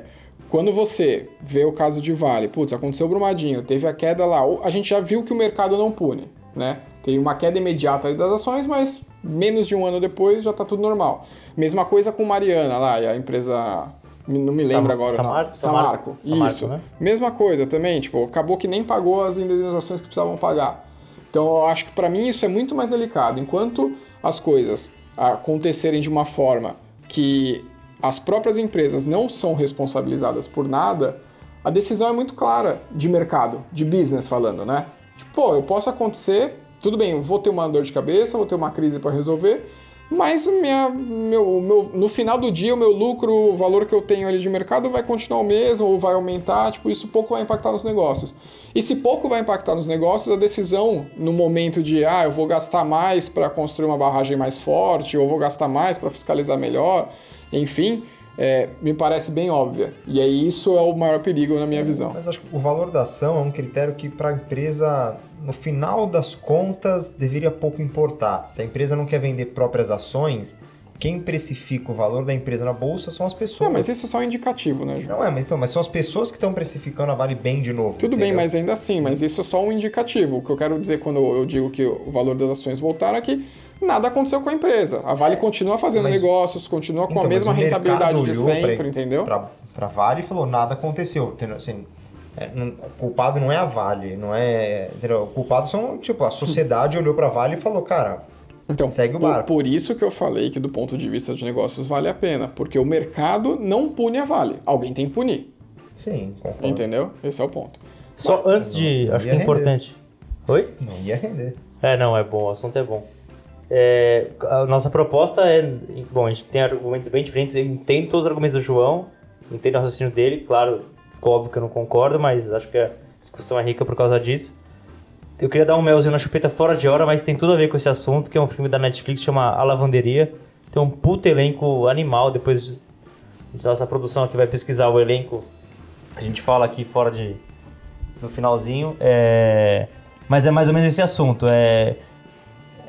quando você vê o caso de Vale, putz, aconteceu o Brumadinho, teve a queda lá, a gente já viu que o mercado não pune, né? Tem uma queda imediata das ações, mas menos de um ano depois já tá tudo normal. Mesma coisa com Mariana lá, e a empresa. Não me lembro Sam- agora. Samar-. Samarco. Samarco. Samarco, Isso. né? Mesma coisa também, tipo, acabou que nem pagou as indenizações que precisavam pagar. Então eu acho que para mim isso é muito mais delicado. Enquanto as coisas acontecerem de uma forma que as próprias empresas não são responsabilizadas por nada, a decisão é muito clara de mercado, de business falando, né? Tipo, pô, eu posso acontecer, tudo bem, vou ter uma dor de cabeça, vou ter uma crise para resolver, mas minha, meu, meu, no final do dia, o meu lucro, o valor que eu tenho ali de mercado vai continuar o mesmo ou vai aumentar, tipo, isso pouco vai impactar nos negócios. E se pouco vai impactar nos negócios, a decisão no momento de, ah, eu vou gastar mais para construir uma barragem mais forte, ou vou gastar mais para fiscalizar melhor, enfim, é, me parece bem óbvia. E aí isso é o maior perigo na minha visão. Mas acho que o valor da ação é um critério que para a empresa, no final das contas, deveria pouco importar. Se a empresa não quer vender próprias ações, quem precifica o valor da empresa na bolsa são as pessoas. Não, mas isso é só um indicativo, né, Ju? Não é, mas, então, mas são as pessoas que estão precificando a Vale bem de novo. Tudo bem, entendeu? mas ainda assim, mas isso é só um indicativo. O que eu quero dizer quando eu digo que o valor das ações voltaram é que nada aconteceu com a emprsa. A Vale continua fazendo mas- negócios, continua com Então, a mas mesma rentabilidade de sempre, pra- entendeu? Pra Vale e falou, nada aconteceu. Assim, é, não- o culpado não é a Vale, não é. Entendeu? O culpado são, tipo, a sociedade olhou pra Vale e falou, cara, Então, segue o por, barco. por isso que eu falei que do ponto de vista de negócios vale a pena, porque o mercado não pune a Vale. Alguém tem que punir, sim, concordo. entendeu? Esse é o ponto. Só antes de. não Acho que é importante. Oi? Não ia render. É, não, é bom, o assunto é bom. É, a nossa proposta é. Bom, a gente tem argumentos bem diferentes. Eu entendo todos os argumentos do João, entendo o raciocínio dele. Claro, ficou óbvio que eu não concordo, mas acho que a discussão é rica por causa disso. Eu queria dar um melzinho na chupeta fora de hora, mas tem tudo a ver com esse assunto, que é um filme da Netflix chama A Lavanderia. Tem um puto elenco animal. Depois de, de nossa produção aqui vai pesquisar o elenco. A gente fala aqui fora de. no finalzinho. É, mas é mais ou menos esse assunto. É,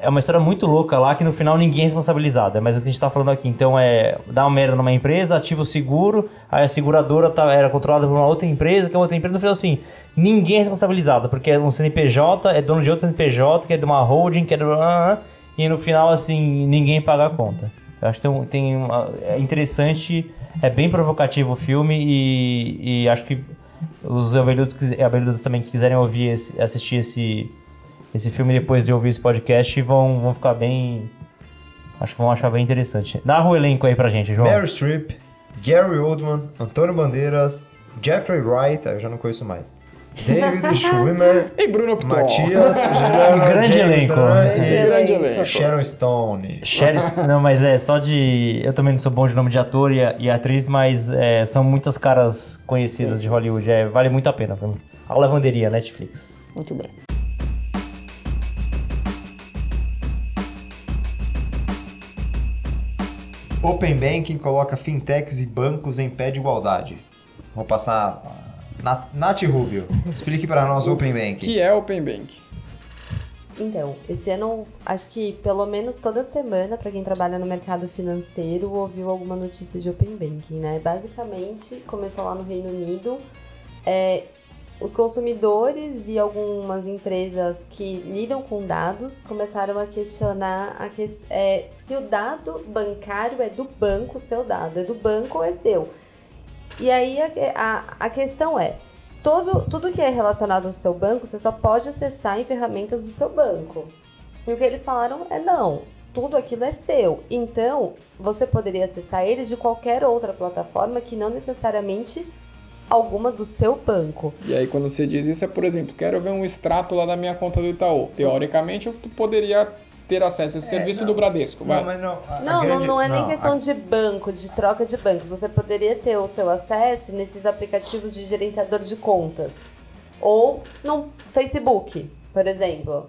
é uma história muito louca lá que no final ninguém é responsabilizado. É mais o que a gente tá falando aqui. Então é. dá uma merda numa empresa, ativa o seguro, aí a seguradora tá, era controlada por uma outra empresa, que é outra empresa, no final assim. Ninguém é responsabilizado, porque é um CNPJ, é dono de outro CNPJ, que é de uma holding, que é de. E no final, assim, ninguém paga a conta. Eu acho que tem, tem uma- é interessante, é bem provocativo o filme e, e acho que os abelhudos, também que quiserem ouvir esse- assistir esse, esse filme depois de ouvir esse podcast vão, vão ficar bem. Acho que vão achar bem interessante. Narra o elenco aí pra gente, João. Meryl Streep, Gary Oldman, Antônio Bandeiras, Jeffrey Wright, eu já não conheço mais. David Schwimmer, E Bruno Pton. Matias, Um grande elenco. e Grande elenco. Sharon Stone. Sherry, não, mas é só de. Eu também não sou bom de nome de ator e, e atriz, mas é, são muitas caras conhecidas de Hollywood. É, vale muito a pena. A lavanderia, Netflix. Muito bem. Open Banking coloca fintechs e bancos em pé de igualdade. Vou passar. Na- Nath Rubio, explique para nós Open Banking. Que é Open Bank. Então, esse ano, acho que pelo menos toda semana, para quem trabalha no mercado financeiro, ouviu alguma notícia de Open Banking, né? Basicamente, começou lá no Reino Unido. É, os consumidores e algumas empresas que lidam com dados começaram a questionar a que, é, se o dado bancário é do banco, seu dado é do banco ou é seu. E aí a, a, a questão é, todo, tudo que é relacionado ao seu banco, você só pode acessar em ferramentas do seu banco. E o que eles falaram é não, tudo aquilo é seu. Então, você poderia acessar eles de qualquer outra plataforma que não necessariamente alguma do seu banco. E aí, quando você diz isso, é, por exemplo, quero ver um extrato lá da minha conta do Itaú. Teoricamente, eu poderia ter acesso a esse serviço do Bradesco. Vai. Não, mas não. a- a Não, grande- não, não é nem não, questão a- de banco, de troca de bancos. Você poderia ter o seu acesso nesses aplicativos de gerenciador de contas. Ou no Facebook, por exemplo.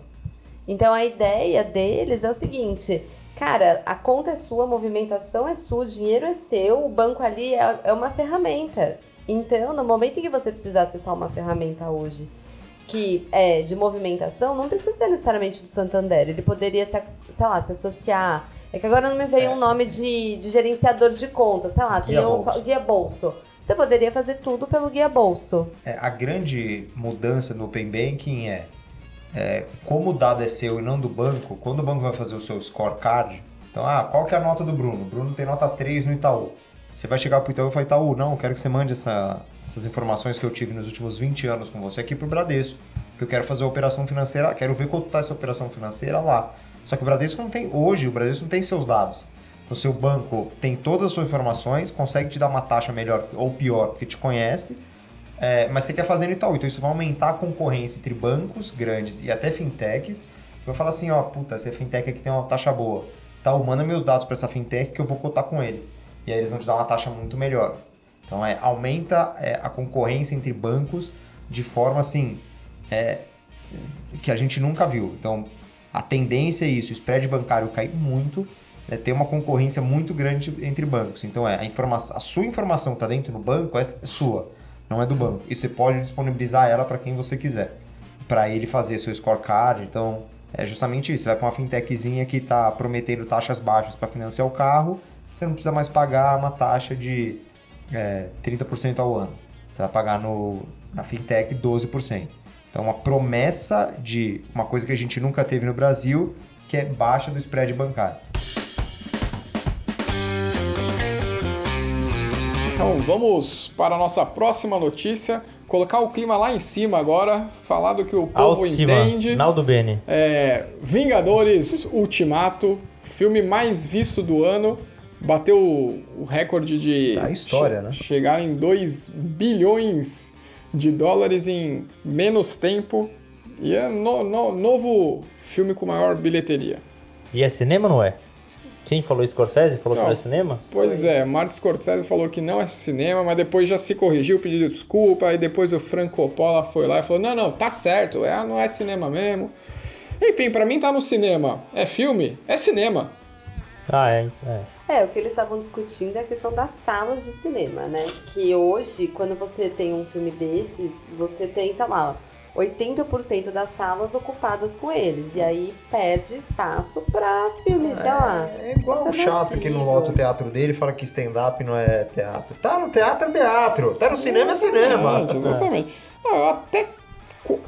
Então a ideia deles é o seguinte: cara, a conta é sua, a movimentação é sua, o dinheiro é seu, o banco ali é, é uma ferramenta. Então, no momento em que você precisar acessar uma ferramenta hoje que é de movimentação, não precisa ser necessariamente do Santander. Ele poderia, se, sei lá, se associar. É que agora não me veio um nome de, de gerenciador de conta, sei lá, Guia um bolso. só- guia bolso. Você poderia fazer tudo pelo guia bolso. É, a grande mudança no Open Banking é, é, como o dado é seu e não do banco, quando o banco vai fazer o seu scorecard, então, ah, qual que é a nota do Bruno? O Bruno tem nota 3 no Itaú. Você vai chegar pro Itaú e falar, Itaú, não, eu quero que você mande essa- essas informações que eu tive nos últimos 20 anos com você aqui pro Bradesco, porque eu quero fazer a operação financeira, quero ver quanto tá essa operação financeira lá. Só que o Bradesco não tem, hoje, o Bradesco não tem seus dados. Então, seu banco tem todas as suas informações, consegue te dar uma taxa melhor ou pior, porque te conhece, é, mas você quer fazer no Itaú. Então, isso vai aumentar a concorrência entre bancos grandes e até fintechs. Vai falar assim, ó, puta, essa fintech aqui tem uma taxa boa. Itaú, manda meus dados para essa fintech que eu vou cotar com eles. E aí eles vão te dar uma taxa muito melhor. Então, é, aumenta é, a concorrência entre bancos de forma, assim, é, que a gente nunca viu. Então, a tendência é isso, o spread bancário cair muito, é ter uma concorrência muito grande entre bancos. Então, é, a, informação, a sua informação que está dentro do banco é sua, não é do banco. E você pode disponibilizar ela para quem você quiser, para ele fazer seu scorecard. Então, é justamente isso. Você vai para uma fintechzinha que está prometendo taxas baixas para financiar o carro, você não precisa mais pagar uma taxa de é, 30% ao ano. Você vai pagar no, na fintech 12%. Então, uma promessa de uma coisa que a gente nunca teve no Brasil, que é baixa do spread bancário. Então vamos para a nossa próxima notícia. Colocar o clima lá em cima agora, falar do que o povo Alto cima. entende. Naldo Bene. É, Vingadores Ultimato, filme mais visto do ano. Bateu o recorde de Da história, né? chegar em 2 bilhões de dólares em menos tempo. E é no, no- novo filme com maior bilheteria. E é cinema ou não é? Quem falou Scorsese falou que Não. não é cinema? Pois é, Martin Scorsese falou que não é cinema, mas depois já se corrigiu, pediu desculpa, aí depois o Franco Coppola foi lá e falou: não, não, tá certo, é, não é cinema mesmo. Enfim, pra mim tá no cinema. É filme? É cinema. Ah, é. é. É, o que eles estavam discutindo é a questão das salas de cinema, né? Que hoje, quando você tem um filme desses, você tem, sei lá, 80% das salas ocupadas com eles. E aí perde espaço pra filmes, sei lá. É igual o chato que não lota o teatro dele e fala que stand-up não é teatro. Tá no teatro, é teatro. Tá no cinema, é cinema. Exatamente. Não, eu até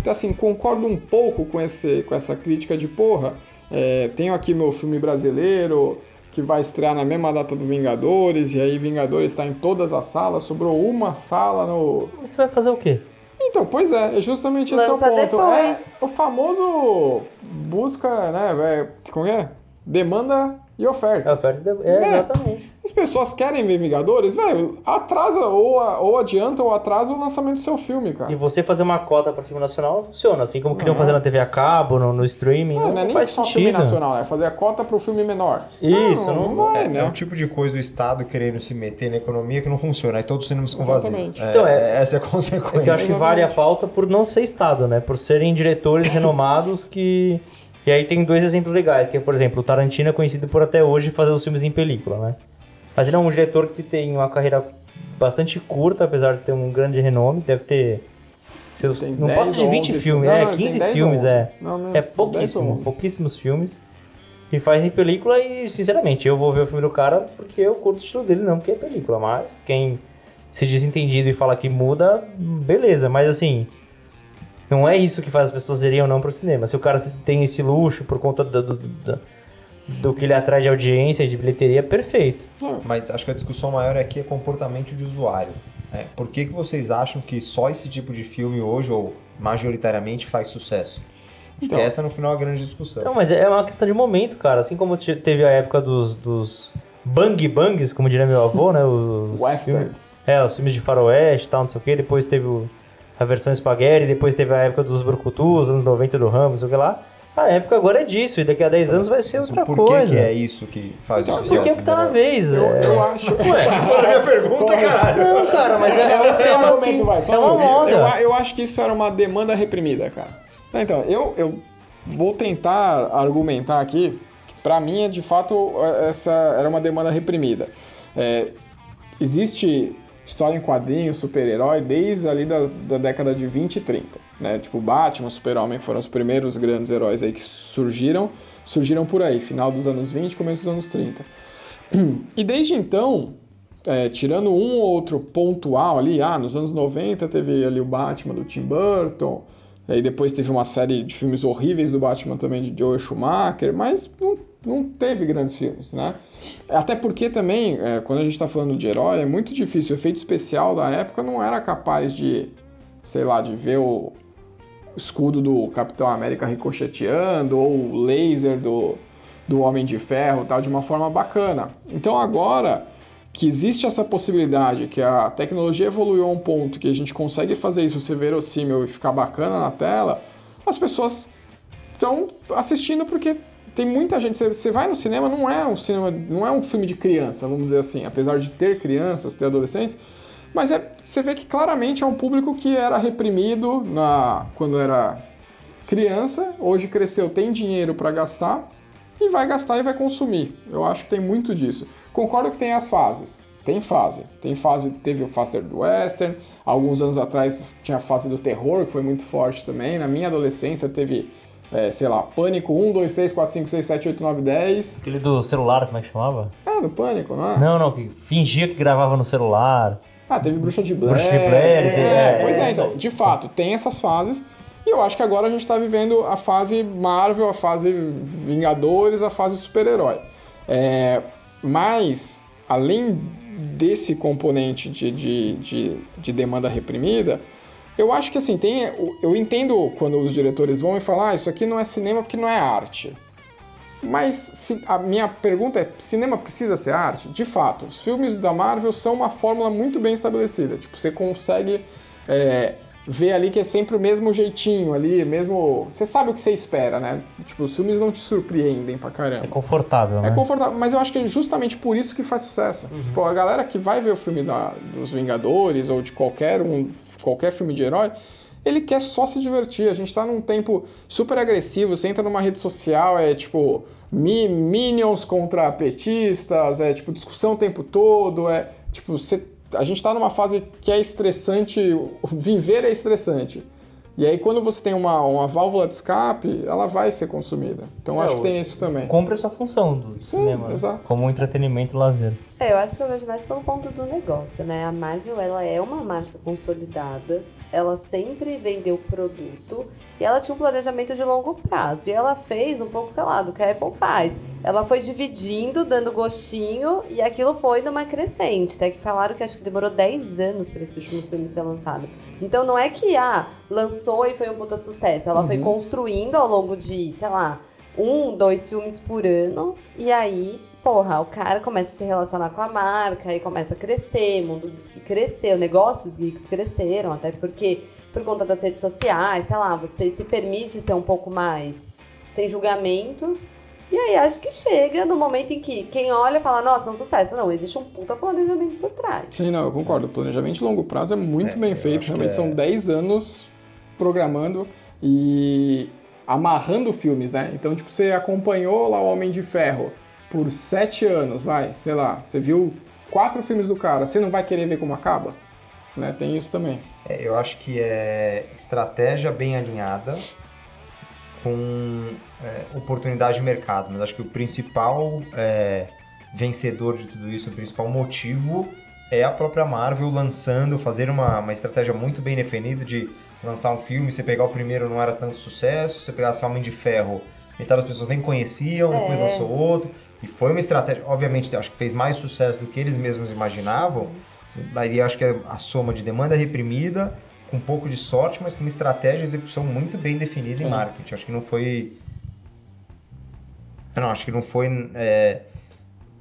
assim, concordo um pouco com, esse, com essa crítica de porra. é, tenho aqui meu filme brasileiro que vai estrear na mesma data do Vingadores, e aí Vingadores está em todas as salas, sobrou uma sala no. Mas você vai fazer o quê? Então, pois é, é justamente esse é o Lança ponto. É o famoso busca, né, velho? Como é? Demanda e É oferta. oferta de... é, É. exatamente. As pessoas querem ver Vingadores, velho, atrasa ou, a- ou adianta ou atrasa o lançamento do seu filme, cara. E você fazer uma cota pra filme nacional funciona, assim como queriam Não. fazer na TV a cabo, no, no streaming. Não, Não, não é nem faz só sentido. filme nacional, é fazer a cota pro filme menor. Isso, não, não- não vai, É, né? um tipo de coisa do Estado querendo se meter na economia que não funciona. Aí todos os cinemas ficam vazios. Exatamente. É, Então, é- essa é a É que eu consequência. acho que vale a pauta por não ser Estado, né? Por serem diretores renomados que. E aí tem dois exemplos legais, que é, por exemplo, o Tarantino é conhecido por até hoje fazer os filmes em película, né? Mas ele é um diretor que tem uma carreira bastante curta, apesar de ter um grande renome, deve ter seus. Tem não 10 passa de ou 20 11 filmes, Não, é não, tem 15 10 ou filmes, 11. é. Não, não, É 10 ou pouquíssimo, 11. pouquíssimos filmes. E faz em película e, sinceramente, eu vou ver o filme do cara porque eu curto o estilo dele, não porque é película. Mas quem se diz entendido e fala que muda, beleza. Mas assim, não é isso que faz as pessoas irem ou não pro cinema. Se o cara tem esse luxo por conta do, do, do, do que ele atrai de audiência e de bilheteria, perfeito. Mas acho que a discussão maior aqui é comportamento de usuário. É, por que, que vocês acham que só esse tipo de filme hoje, ou majoritariamente, faz sucesso? Acho Então. que essa no final é a grande discussão. Não, mas é uma questão de momento, cara. Assim como te- teve a época dos, dos bang bangs, como diria meu avô, né? Os, os Westerns. filmes- é, os filmes de faroeste e tal, não sei o quê. Depois teve o- a versão spaghetti, depois teve a época dos brucutus, anos 90 do Ramos, não sei o que lá. A época agora é disso, e daqui a 10 anos vai ser outra por que coisa. que é isso que faz Então, o sucesso? Porque é o que tá na vez. Eu, é. eu acho. Ué, Responda a minha pergunta, Corre. caralho. não, cara, mas é, é um Tem um que- vai, só é um uma moda. Eu, eu acho que isso era uma demanda reprimida, cara. Então, eu, eu vou tentar argumentar aqui que pra mim, é, de fato, essa era uma demanda reprimida. É, existe história em quadrinhos, super-herói, desde ali das, da década de 20 e 30. Né? Tipo, Batman, Super-Homem foram os primeiros grandes heróis aí que surgiram, surgiram por aí, final dos anos 20, começo dos anos 30. E desde então, é, tirando um ou outro pontual ali, ah, nos anos 90 teve ali o Batman do Tim Burton, aí depois teve uma série de filmes horríveis do Batman também de Joel Schumacher, mas não, não teve grandes filmes, né? Até porque também, é, quando a gente tá falando de herói, é muito difícil. O efeito especial da época não era capaz de, sei lá, de ver o escudo do Capitão América ricocheteando ou laser do, do Homem de Ferro tal, de uma forma bacana. Então agora que existe essa possibilidade, que a tecnologia evoluiu a um ponto que a gente consegue fazer isso ser verossímil e ficar bacana na tela, as pessoas estão assistindo porque tem muita gente. Você vai no cinema, não é um cinema, não é um filme de criança, vamos dizer assim, apesar de ter crianças, ter adolescentes, mas é, você vê que claramente é um público que era reprimido na, quando era criança, hoje cresceu, tem dinheiro para gastar e vai gastar e vai consumir. Eu acho que tem muito disso. Concordo que tem as fases. Tem fase. Tem fase, teve o Faster do Western. Alguns anos atrás tinha a fase do terror, que foi muito forte também. Na minha adolescência teve, é, sei lá, Pânico 1, 2, 3, 4, 5, 6, 7, 8, 9, 10. Aquele do celular, como é que chamava? É, do Pânico, não é? Não, não, que fingia que gravava no celular. Ah, teve Bruxa de Blair. Bruxa de Blair, é, é, pois é, é, então, de fato, tem essas fases. E eu acho que agora a gente tá vivendo a fase Marvel, a fase Vingadores, a fase super-herói. É, mas, além desse componente de, de, de, de demanda reprimida, eu acho que assim, tem. Eu entendo quando os diretores vão e falam, ah, isso aqui não é cinema porque não é arte. Mas se- a minha pergunta é: cinema precisa ser arte? De fato, os filmes da Marvel são uma fórmula muito bem estabelecida. Tipo, você consegue é, vê ali que é sempre o mesmo jeitinho ali, mesmo. Você sabe o que você espera, né? Tipo, os filmes não te surpreendem pra caramba. É confortável, né? É confortável, mas eu acho que é justamente por isso que faz sucesso. Tipo, a galera que vai ver o filme da- dos Vingadores ou de qualquer um, qualquer filme de herói, ele quer só se divertir. A gente tá num tempo super agressivo, você entra numa rede social, é tipo mi- minions contra petistas, é tipo discussão o tempo todo, é tipo, você- a gente tá numa fase que é estressante, viver é estressante. E aí, quando você tem uma, uma válvula de escape, ela vai ser consumida. Então, É, acho que tem isso também. Cumpre a sua função do cinema, né? exato. como um entretenimento e lazer. É, eu acho que eu vejo mais pelo ponto do negócio, né? A Marvel, ela é uma marca consolidada, ela sempre vendeu produto e ela tinha um planejamento de longo prazo. E ela fez um pouco, sei lá, do que a Apple faz. Ela foi dividindo, dando gostinho e aquilo foi numa crescente. Até que falaram que acho que demorou 10 anos para esse último filme ser lançado. Então não é que, ah, lançou e foi um puta sucesso. Ela foi construindo ao longo de, sei lá, um, dois filmes por ano. E aí, porra, o cara começa a se relacionar com a marca e começa a crescer, o mundo cresceu, negócios geeks cresceram, até porque por conta das redes sociais, sei lá, você se permite ser um pouco mais sem julgamentos. E aí acho que chega no momento em que quem olha fala, nossa, é um sucesso. Não, existe um puta planejamento por trás. Sim, não, eu concordo. O planejamento de longo prazo é muito É, bem feito. Realmente é- são 10 anos programando e amarrando filmes, né? Então, tipo, você acompanhou lá o Homem de Ferro por 7 anos, vai, sei lá. Você viu quatro filmes do cara, você não vai querer ver como acaba? Né? Tem isso também. É, eu acho que é estratégia bem alinhada com é, oportunidade de mercado, mas acho que o principal é, vencedor de tudo isso, o principal motivo é a própria Marvel lançando, fazer uma, uma estratégia muito bem definida de lançar um filme, você pegar o primeiro não era tanto sucesso, você pegasse Homem de Ferro, metade das pessoas nem conheciam, depois É. lançou outro, e foi uma estratégia, obviamente, acho que fez mais sucesso do que eles mesmos imaginavam, Aí acho que é a soma de demanda reprimida, com um pouco de sorte, mas com uma estratégia e execução muito bem definida Sim. em marketing. Acho que não foi. Não, acho que não foi é,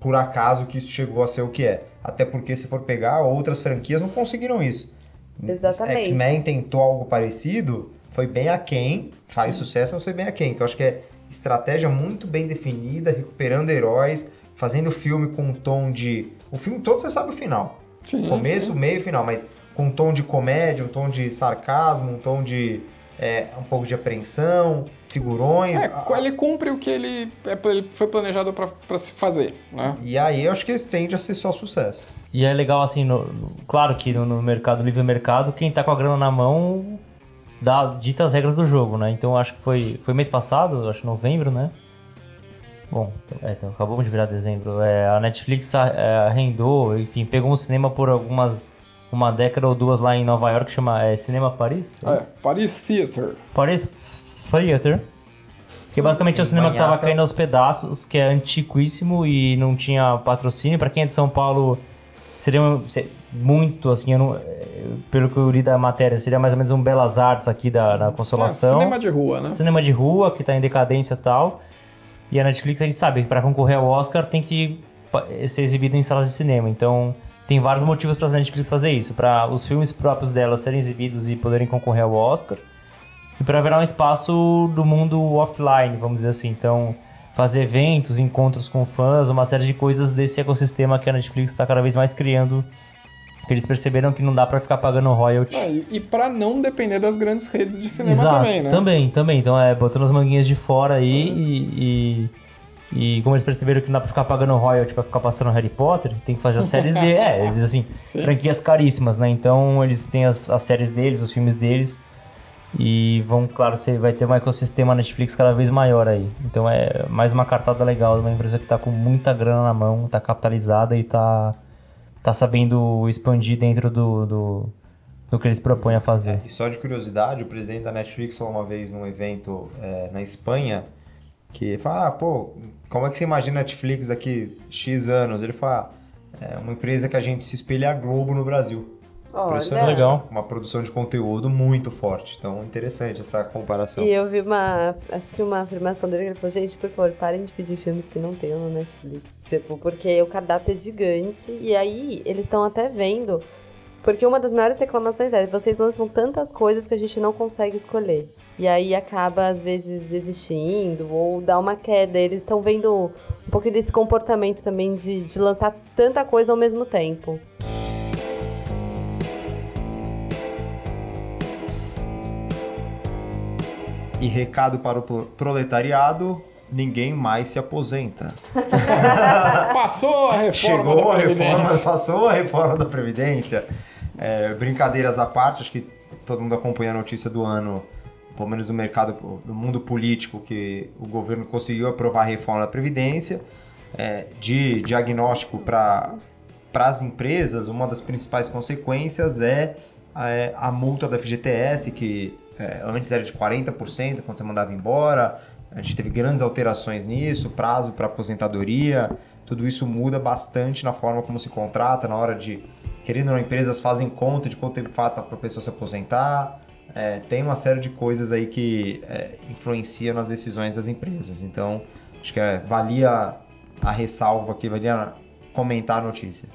por acaso que isso chegou a ser o que é. Até porque, se for pegar, outras franquias não conseguiram isso. Exatamente. X-Men tentou algo parecido, foi bem aquém, faz sucesso, mas foi bem aquém. Então acho que é estratégia muito bem definida, recuperando heróis, fazendo filme com um tom de. O filme todo você sabe o final. Sim, Começo, sim. meio e final, mas com um tom de comédia, um tom de sarcasmo, um tom de. é, um pouco de apreensão, figurões. É, ele cumpre o que ele, é, foi planejado pra pra se fazer, né? E aí eu acho que isso tende a ser só sucesso. E é legal, assim, no- no- claro que no, no mercado, livre mercado, quem tá com a grana na mão dá, dita as regras do jogo, né? Então acho que foi, foi mês passado, acho novembro, né? Bom, então, é, então, acabamos de virar dezembro. É, a Netflix é, arrendou, enfim, pegou um cinema por algumas. uma década ou duas lá em Nova York, chama é, Cinema Paris? É, Paris Theater. Paris Theater. Que basicamente é o cinema que tava caindo aos pedaços, que é antiquíssimo e não tinha patrocínio. Pra quem é de São Paulo, seria um- se- muito, assim, eu não- pelo que eu li da matéria, seria mais ou menos um Belas Artes aqui da, da É, Consolação. cinema de rua, né? Cinema de rua, que tá em decadência e tal. E a Netflix, a gente sabe, que pra concorrer ao Oscar tem que ser exibido em salas de cinema. Então, tem vários motivos pra Netflix fazer isso. Pra os filmes próprios dela serem exibidos e poderem concorrer ao Oscar. E pra virar um espaço do mundo offline, vamos dizer assim. Então, fazer eventos, encontros com fãs, uma série de coisas desse ecossistema que a Netflix está cada vez mais criando. Que eles perceberam que não dá pra ficar pagando royalty. É, e, e pra não depender das grandes redes de cinema Exato, também, né? Também, também. Então é botando as manguinhas de fora aí e, e, e como eles perceberam que não dá pra ficar pagando royalty pra ficar passando Harry Potter, tem que fazer as séries dele. É, eles assim, Sim. franquias caríssimas, né? Então eles têm as, as séries deles, os filmes deles. E vão, claro, você vai ter um ecossistema Netflix cada vez maior aí. Então é mais uma cartada legal de uma empresa que tá com muita grana na mão, tá capitalizada e tá, tá sabendo expandir dentro do, do, do que eles propõem a fazer. E só de curiosidade, o presidente da Netflix falou uma vez num evento é, na Espanha que fala, ah, pô, como é que você imagina a Netflix daqui X anos? Ele fala, ah, é uma empresa que a gente se espelha a Globo no Brasil. Olha. Legal. Uma produção de conteúdo muito forte. Então, interessante essa comparação. E eu vi uma. Acho que uma afirmação dele que ele falou, gente, por favor, parem de pedir filmes que não tenham no Netflix. Tipo, porque o cardápio é gigante. E aí eles estão até vendo. Porque uma das maiores reclamações é vocês lançam tantas coisas que a gente não consegue escolher. E aí acaba, às vezes, desistindo ou dá uma queda. Eles estão vendo um pouquinho desse comportamento também de, de lançar tanta coisa ao mesmo tempo. E recado para o pro- proletariado: ninguém mais se aposenta. Passou a reforma Chegou da a reforma, passou a reforma da Previdência. É, brincadeiras à parte, acho que todo mundo acompanha a notícia do ano, pelo menos do mercado, do mundo político, que o governo conseguiu aprovar a reforma da Previdência. É, de diagnóstico para as empresas, uma das principais consequências é, é, a multa da FGTS, que é, antes era de 40% quando você mandava embora. A gente teve grandes alterações nisso, prazo para aposentadoria, tudo isso muda bastante na forma como se contrata, na hora de. Querendo ou não, empresas fazem conta de quanto tempo falta para a pessoa se aposentar. É, tem uma série de coisas aí que é, influenciam nas decisões das empresas. Então, acho que é, valia a ressalva aqui, valia comentar a notícia.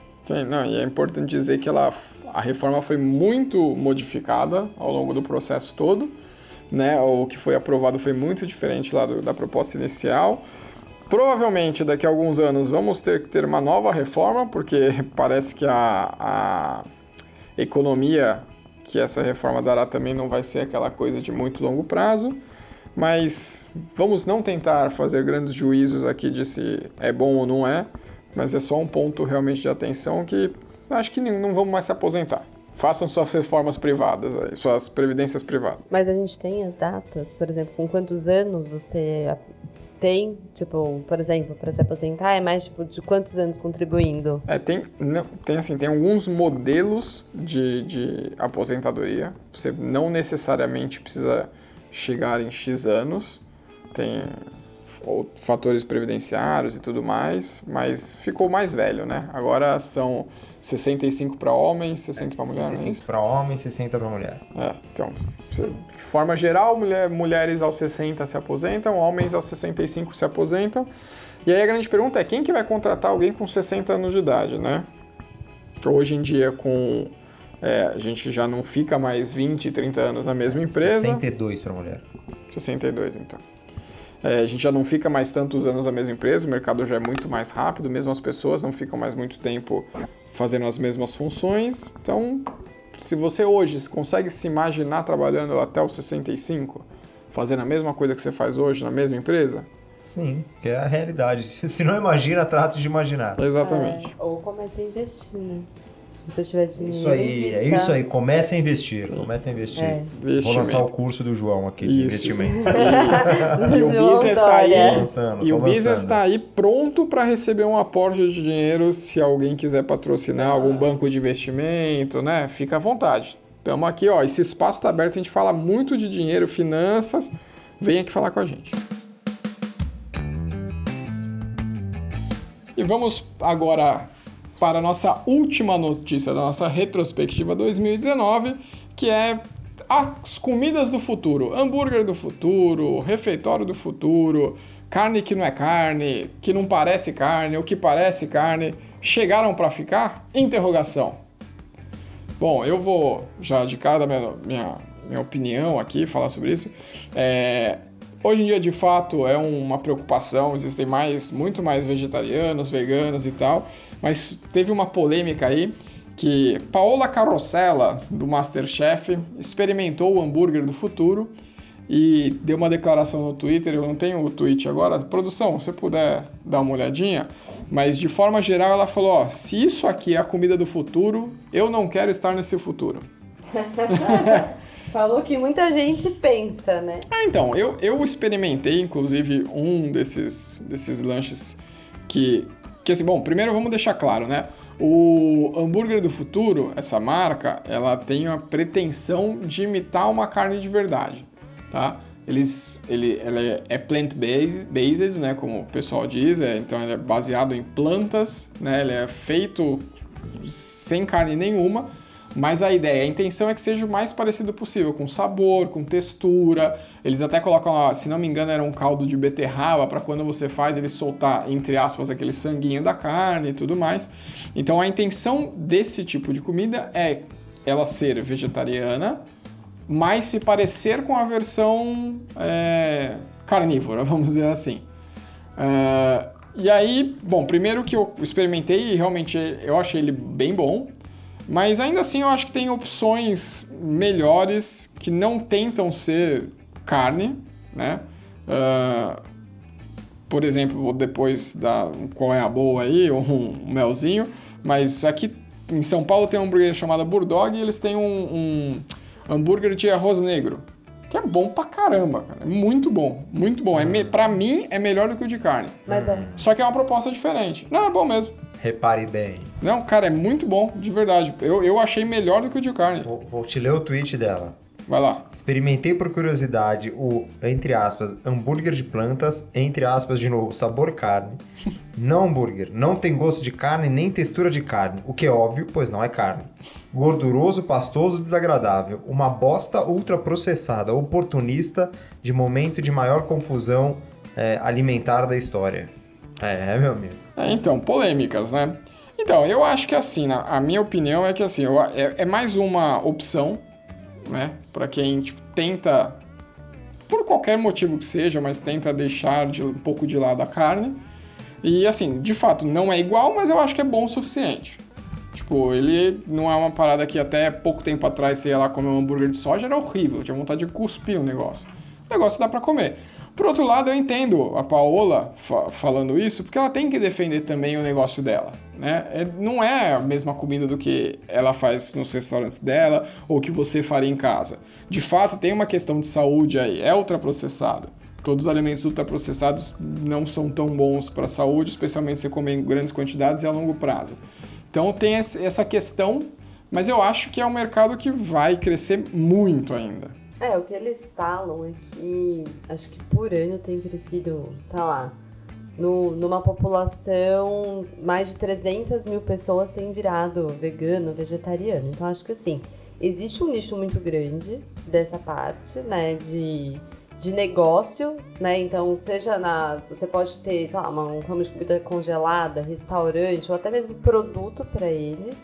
Não, e é importante dizer que ela, a reforma foi muito modificada ao longo do processo todo, né? O que foi aprovado foi muito diferente lá do- da proposta inicial. Provavelmente daqui a alguns anos vamos ter que ter uma nova reforma, porque parece que a, a economia que essa reforma dará também não vai ser aquela coisa de muito longo prazo. Mas vamos não tentar fazer grandes juízos aqui de se é bom ou não é, mas é só um ponto realmente de atenção que acho que não vamos mais se aposentar. Façam suas reformas privadas, suas previdências privadas. Mas a gente tem as datas, por exemplo, com quantos anos você tem, tipo, por exemplo, para se aposentar, é mais tipo de quantos anos contribuindo? É, tem, não, tem assim, tem alguns modelos de, de aposentadoria. Você não necessariamente precisa chegar em X anos. Tem ou- fatores previdenciários e tudo mais, mas ficou mais velho, né? Agora são 65 para homens, 60 para mulher, não é 65 isso? para homem, 60 para mulher. É, então, de forma geral, mulher- mulheres aos 60 se aposentam, homens aos 65 se aposentam. E aí a grande pergunta é quem que vai contratar alguém com 60 anos de idade, né? Hoje em dia, com é, a gente já não fica mais 20, 30 anos na mesma empresa. 62 para mulher. 62, então. É, a gente já não fica mais tantos anos na mesma empresa, o mercado já é muito mais rápido, mesmo as pessoas não ficam mais muito tempo fazendo as mesmas funções. Então, se você hoje consegue se imaginar trabalhando até os 65, fazendo a mesma coisa que você faz hoje na mesma empresa? Sim, que é a realidade. Se não imagina, trate de imaginar. Exatamente. É, ou comece a investir, né? Se você tiver dinheiro. Isso aí, é isso aí. Comece a investir. Comece a investir. É. Vou lançar o curso do João aqui de investimento. E o João business tá Dória. aí. Lançando, E o business lançando. está aí pronto para receber um aporte de dinheiro se alguém quiser patrocinar algum banco de investimento, né? Fica à vontade. Estamos aqui, ó. Esse espaço está aberto, a gente fala muito de dinheiro, finanças. Vem aqui falar com a gente. E vamos agora para a nossa última notícia da nossa retrospectiva 2019, que é as comidas do futuro, hambúrguer do futuro, refeitório do futuro, carne que não é carne, que não parece carne, o que parece carne, chegaram para ficar? Interrogação. Bom, eu vou já de cara dar minha, minha, minha opinião aqui, falar sobre isso. É, hoje em dia, de fato, é uma preocupação, existem mais, muito mais vegetarianos, veganos e tal, mas teve uma polêmica aí que Paola Carrossela, do Masterchef, experimentou o hambúrguer do futuro e deu uma declaração no Twitter, eu não tenho o tweet agora, produção, se você puder dar uma olhadinha, mas de forma geral ela falou, ó, se isso aqui é a comida do futuro, eu não quero estar nesse futuro. Falou que muita gente pensa, né? Ah, então, eu, eu experimentei, inclusive, um desses, desses lanches que, que, assim, bom, primeiro vamos deixar claro, né? O hambúrguer do futuro, essa marca, ela tem a pretensão de imitar uma carne de verdade, tá? Eles, ele, ela é- é plant-based, based, né, como o pessoal diz, é, então ele é baseado em plantas, né, ele é feito sem carne nenhuma, mas a ideia, a intenção é que seja o mais parecido possível, com sabor, com textura. Eles até colocam, se não me engano, era um caldo de beterraba para quando você faz ele soltar, entre aspas, aquele sanguinho da carne e tudo mais. Então a intenção desse tipo de comida é ela ser vegetariana, mas se parecer com a versão é, carnívora, vamos dizer assim. Ah, e aí, bom, primeiro que eu experimentei e realmente eu achei ele bem bom, mas ainda assim eu acho que tem opções melhores que não tentam ser carne, né? Ah, por exemplo, vou depois dar qual é a boa aí, ou um melzinho, mas aqui em São Paulo tem um hambúrguer chamado Burdog e eles têm um, um hambúrguer de arroz negro, que é bom pra caramba, cara. É muito bom, muito bom. É me, pra mim, é melhor do que o de carne. Mas é. Só que é uma proposta diferente. Não, é bom mesmo. Repare bem. Não, cara, é muito bom, de verdade. Eu, eu achei melhor do que o de carne. Vou, vou te ler o tweet dela. Vai lá. Experimentei por curiosidade o, entre aspas, hambúrguer de plantas, entre aspas, de novo, sabor carne. Não hambúrguer, não tem gosto de carne nem textura de carne, o que é óbvio, pois não é carne. Gorduroso, pastoso, desagradável. Uma bosta ultraprocessada, oportunista, de momento de maior confusão é, alimentar da história. É, meu amigo. É, então, polêmicas, né? Então, eu acho que assim, na- a minha opinião é que assim, eu- é, é mais uma opção, né? Pra quem tipo, tenta, por qualquer motivo que seja, mas tenta deixar de- um pouco de lado a carne. E assim, de fato, não é igual, mas eu acho que é bom o suficiente. Tipo, ele não é uma parada que até pouco tempo atrás ia lá comer um hambúrguer de soja, era horrível, eu tinha vontade de cuspir o negócio. O negócio dá pra comer. Por outro lado, eu entendo a Paola fa- falando isso, porque ela tem que defender também o negócio dela, né? É- não é a mesma comida do que ela faz nos restaurantes dela ou que você faria em casa. De fato, tem uma questão de saúde aí, é ultraprocessado. Todos os alimentos ultraprocessados não são tão bons para a saúde, especialmente se comer em grandes quantidades e a longo prazo. Então tem essa questão, mas eu acho que é um mercado que vai crescer muito ainda. É, o que eles falam é que acho que por ano tem crescido, sei lá, no, numa população, mais de 300 mil pessoas têm virado vegano, vegetariano. Então acho que assim, existe um nicho muito grande dessa parte, né, de, de negócio, né? Então, seja na. Você pode ter, sei lá, uma- um ramo de comida congelada, restaurante, ou até mesmo produto para eles.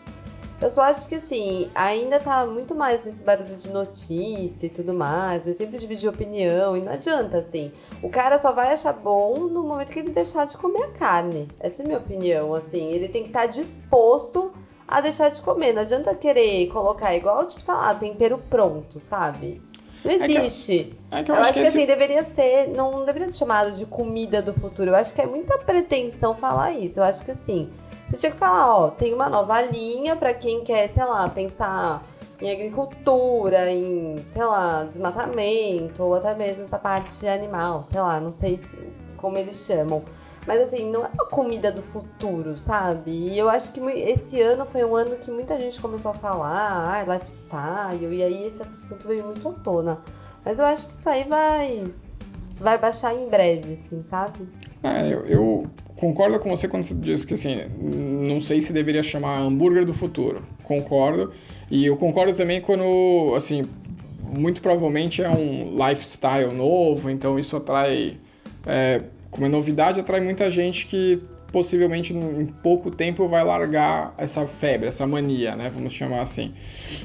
Eu só acho que assim, ainda tá muito mais nesse barulho de notícia e tudo mais, vai sempre dividir opinião e não adianta assim. O cara só vai achar bom no momento que ele deixar de comer a carne. Essa é a minha opinião, assim, ele tem que estar disposto a deixar de comer. Não adianta querer colocar igual, tipo, sei lá, tempero pronto, sabe? Não que eu- existe. É que Eu, acho que, esse- assim, deveria ser, não deveria ser chamado de comida do futuro. Eu acho que é muita pretensão falar isso. Eu acho que assim, você tinha que falar, ó, tem uma nova linha pra quem quer, sei lá, pensar em agricultura, em, sei lá, desmatamento, ou até mesmo essa parte animal, sei lá, não sei se- como eles chamam. Mas assim, não é uma comida do futuro, sabe? E eu acho que esse ano foi um ano que muita gente começou a falar, ah, lifestyle, e aí esse assunto veio muito à tona. Mas eu acho que isso aí vai vai baixar em breve, assim, sabe? É, eu, eu concordo com você quando você diz que assim, não sei se deveria chamar hambúrguer do futuro. Concordo. E eu concordo também quando, assim, muito provavelmente é um lifestyle novo, então isso atrai. É, como é novidade, atrai muita gente que possivelmente em pouco tempo vai largar essa febre, essa mania, né? Vamos chamar assim.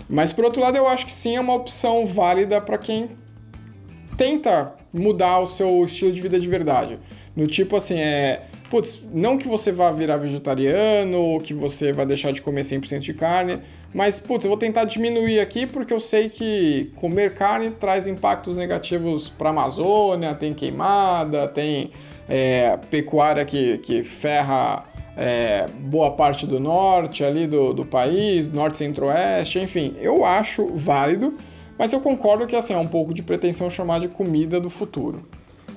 Mas por outro lado, eu acho que sim é uma opção válida para quem tenta mudar o seu estilo de vida de verdade. No tipo assim, é. Putz, não que você vá virar vegetariano ou que você vai deixar de comer 100% de carne, mas, putz, eu vou tentar diminuir aqui porque eu sei que comer carne traz impactos negativos para a Amazônia, tem queimada, tem é, pecuária que, que ferra é, boa parte do norte ali do, do país, norte centro-oeste, enfim, eu acho válido, mas eu concordo que assim, é um pouco de pretensão chamar de comida do futuro.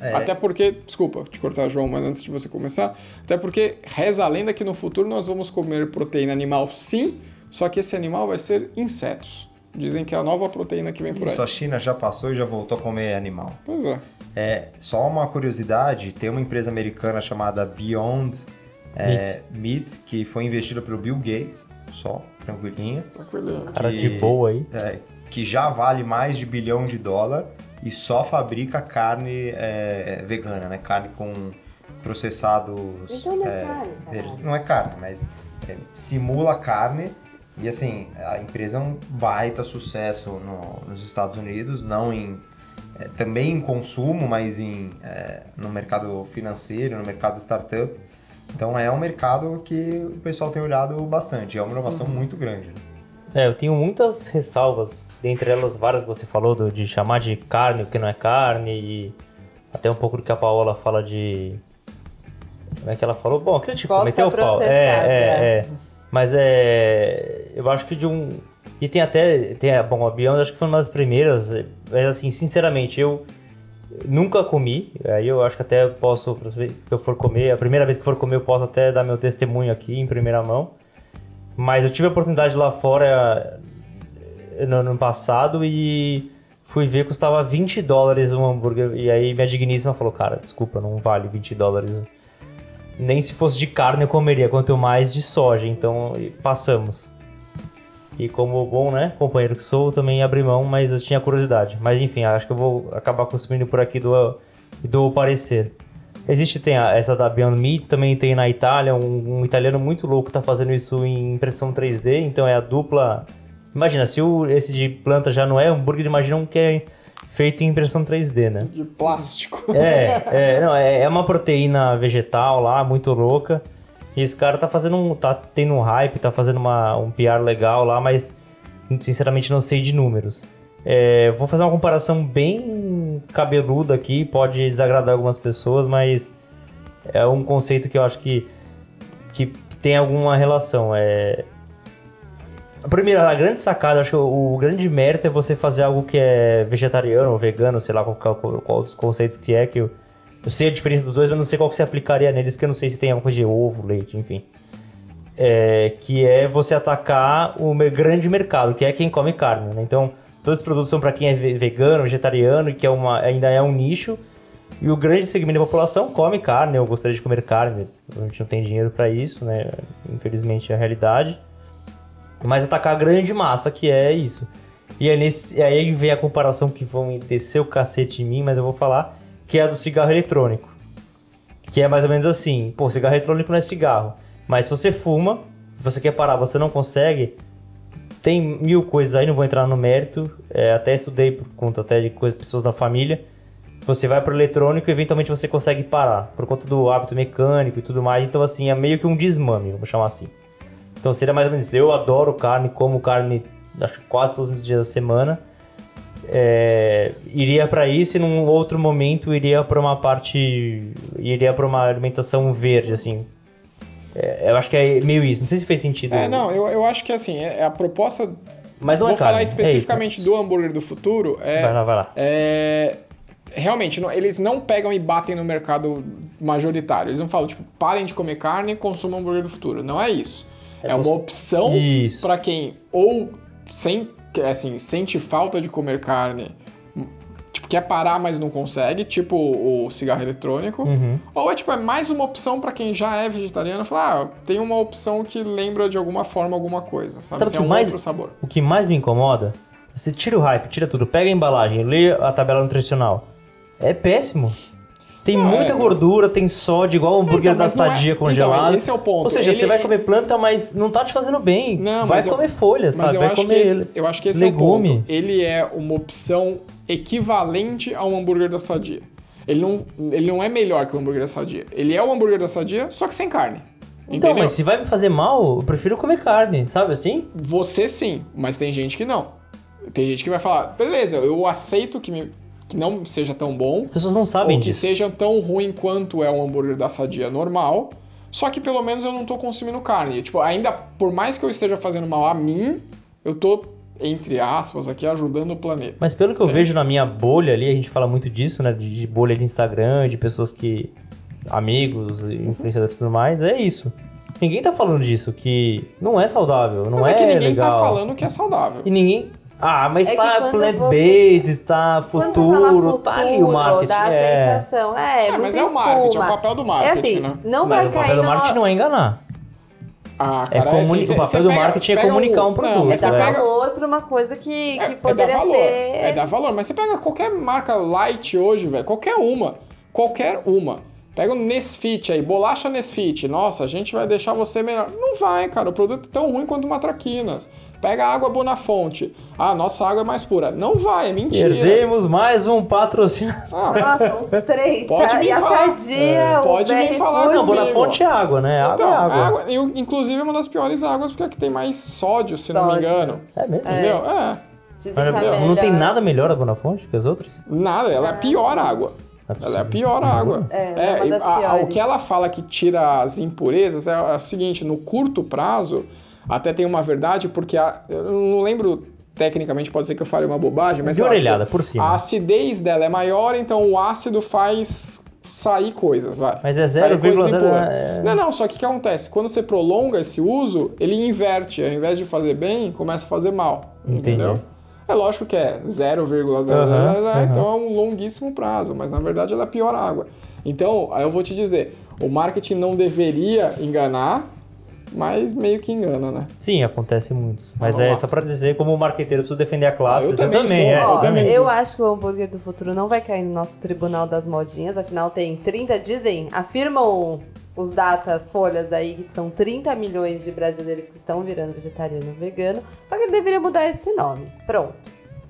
Até porque, desculpa te cortar, João, mas antes de você começar, até porque reza a lenda que no futuro nós vamos comer proteína animal sim, só que esse animal vai ser insetos. Dizem que é a nova proteína que vem por aí. Isso, a China já passou e já voltou a comer animal. Pois é. É, só uma curiosidade, tem uma empresa americana chamada Beyond é, Meat, que foi investida pelo Bill Gates, só, tranquilinha, Tranquilinho. Cara de boa aí. é, que já vale mais de bilhão de dólar e só fabrica carne é, vegana, né? Carne com processados... Então não é é, carne. Não é carne, mas é, simula carne E assim, a empresa é um baita sucesso no- nos Estados Unidos, não em. é, também em consumo, mas em, é, no mercado financeiro, no mercado startup. Então é um mercado que o pessoal tem olhado bastante, é uma inovação muito grande. né? É, eu tenho muitas ressalvas, dentre elas várias que você falou, do- de chamar de carne o que não é carne, e até um pouco do que a Paola fala de. Como é que ela falou? Bom, criticou, Bosta meteu o pau. É, é, é. Mas é. Eu acho que de um. E tem até. Tem, bom, a Beyond acho que foi uma das primeiras, mas assim, sinceramente, eu nunca comi. Aí eu acho que até posso, se eu for comer, a primeira vez que for comer, eu posso até dar meu testemunho aqui em primeira mão. Mas eu tive a oportunidade lá fora eh, no ano passado e fui ver custava 20 dólares um hambúrguer. E aí minha digníssima falou, cara, desculpa, não vale 20 dólares. Nem se fosse de carne eu comeria, quanto mais de soja. Então passamos. E como bom, né, companheiro que sou, também abri mão, mas eu tinha curiosidade. Mas enfim, acho que eu vou acabar consumindo por aqui do, do parecer. Existe tem a- essa da Beyond Meat, também tem na Itália, um, um italiano muito louco tá fazendo isso em impressão 3D, então é a dupla. Imagina, se o, esse de planta já não é hambúrguer, imagina um que é feito em impressão 3D, né? De plástico. É, é, não, é, é uma proteína vegetal lá, muito louca. E esse cara tá fazendo um. tá tendo um hype, tá fazendo uma, um PR legal lá, mas sinceramente não sei de números. É, vou fazer uma comparação bem cabeluda aqui, pode desagradar algumas pessoas, mas é um conceito que eu acho que, que tem alguma relação. É, a primeira, a grande sacada, acho que o, o grande mérito é você fazer algo que é vegetariano ou vegano, sei lá qual, qual, qual os conceitos que é, que eu, eu sei a diferença dos dois, mas não sei qual que se aplicaria neles, porque eu não sei se tem alguma coisa de ovo, leite, enfim. É, que é você atacar o grande mercado, que é quem come carne, né? Então, todos os produtos são para quem é ve- vegano, vegetariano, que é uma, ainda é um nicho, e o grande segmento da população come carne, eu gostaria de comer carne, a gente não tem dinheiro para isso, né? Infelizmente é a realidade. Mas atacar a grande massa, que é isso. E aí, nesse, e aí vem a comparação que vão descer o cacete em mim, mas eu vou falar, que é a do cigarro eletrônico. Que é mais ou menos assim, pô, cigarro eletrônico não é cigarro. Mas se você fuma, você quer parar, você não consegue, tem mil coisas aí, não vou entrar no mérito, é, até estudei por conta até de coisas, pessoas da família. Você vai pro eletrônico e eventualmente você consegue parar, por conta do hábito mecânico e tudo mais. Então, assim, é meio que um desmame, vamos chamar assim. Então seria mais ou menos isso. Eu adoro carne, como carne acho quase todos os dias da semana. É, iria para isso e num outro momento iria para uma parte. iria para uma alimentação verde, assim. É, eu acho que é meio isso. Não sei se fez sentido. É, não, eu, eu acho que assim, é, a proposta. Mas não vou é carne. falar é especificamente isso. do hambúrguer do futuro. É, Vai lá, vai lá. É, realmente, não- eles não pegam e batem no mercado majoritário. Eles não falam, tipo, parem de comer carne e consumam hambúrguer do futuro. Não é isso. É, É uma opção para quem ou sem, assim, sente falta de comer carne, tipo, quer parar, mas não consegue, tipo o cigarro eletrônico. Uhum. Ou é tipo, é mais uma opção para quem já é vegetariano, falar, ah, tem uma opção que lembra de alguma forma alguma coisa, sabe? Sabe o Assim, é que um mais- outro sabor. O que mais me incomoda, você tira o hype, tira tudo, pega a embalagem, lê a tabela nutricional. É péssimo. Tem Não, muita é- gordura, tem sódio, igual o hambúrguer Então, da não é- sadia então, congelado. esse é o ponto. Ou seja, Ele- você vai comer planta, mas não tá te fazendo bem. Não, vai mas eu- comer folha, Mas sabe? eu vai acho, que comer esse, eu acho que esse legume. é o ponto. Ele é uma opção equivalente ao hambúrguer da Sadia. Ele não, ele não é melhor que o hambúrguer da Sadia. Ele é o hambúrguer da Sadia, só que sem carne. Então, Entendeu? mas se vai me fazer mal, eu prefiro comer carne, sabe assim? Você sim, mas tem gente que não. Tem gente que vai falar, beleza, eu aceito que, me- que não seja tão bom, As pessoas não sabem ou que disso. seja tão ruim quanto é um hambúrguer da Sadia normal, só que pelo menos eu não tô consumindo carne. Tipo, ainda, por mais que eu esteja fazendo mal a mim, eu tô, entre aspas, aqui ajudando o planeta. Mas pelo que eu Entende? vejo na minha bolha ali, a gente fala muito disso, né? De, de bolha de Instagram, de pessoas que. amigos, influenciadores e tudo mais, é isso. Ninguém tá falando disso, que não é saudável, não Mas é, é, que ninguém legal. tá falando que é saudável. E ninguém. Ah, mas É tá plant-based, tá fala futuro, tá ali o marketing. dá a é. sensação. É, muito mas é o marketing, é o espuma. papel do É marketing, assim, né? não Mas vai o papel cair do no... marketing não é enganar. Ah, É cara, comuni- assim, o papel do marketing é comunicar um produto, Não, É dar né? pega, valor pra uma coisa que, que é, é poderia dar valor, ser... É dar valor, mas você pega qualquer marca light hoje, velho, qualquer uma, qualquer uma. Pega o Nesfit aí, bolacha Nesfit. Nossa, a gente vai deixar você melhor. Não vai, cara. O produto é tão ruim quanto uma Traquinas. Pega a água Bonafonte. Ah, nossa água é mais pura. Não vai, é mentira. Perdemos mais um patrocínio. Ah, Nossa, uns três. Pode sabe? vir E a falar. Sadia, É, pode BR falar Food. Não, comigo. Bonafonte é água, né? Água então, é água. água- inclusive é uma das piores águas porque é que tem mais sódio, se não me Sódio. engano. É mesmo? Entendeu? É. Dizem que a Mas não tem melhor- nada melhor a Bonafonte que as outras? Nada, ela é a pior água. Ela é a pior água. É, é uma das a- a- o que ela fala que tira as impurezas é, é o seguinte: no curto prazo, até tem uma verdade, porque a- eu não lembro tecnicamente, pode ser que eu fale uma bobagem, mas De lá, orelhada, tipo, por cima. a acidez dela é maior, então o ácido faz sair coisas, vai. Mas é Sair coisas 0,0 impuras. é- Não, não, só que o que acontece? Quando você prolonga esse uso, ele inverte. Ao invés de fazer bem, começa a fazer mal. Entendi. Entendeu? É lógico que é 0,000, Aham, aham. então é um longuíssimo prazo, mas na verdade ela é a pior água. Então, aí eu vou te dizer, o marketing não deveria enganar, mas meio que engana, né? Sim, acontece muito. Mas Vamos é lá. só pra dizer, como marqueteiro, eu preciso defender a classe. Ah, eu você também também, sou, é. eu Ó, também. eu acho que o hambúrguer do futuro não vai cair no nosso tribunal das modinhas, afinal tem 30, dizem, afirmam os data folhas aí que são 30 milhões de brasileiros que estão virando vegetariano ou vegano, só que ele deveria mudar esse nome. Pronto.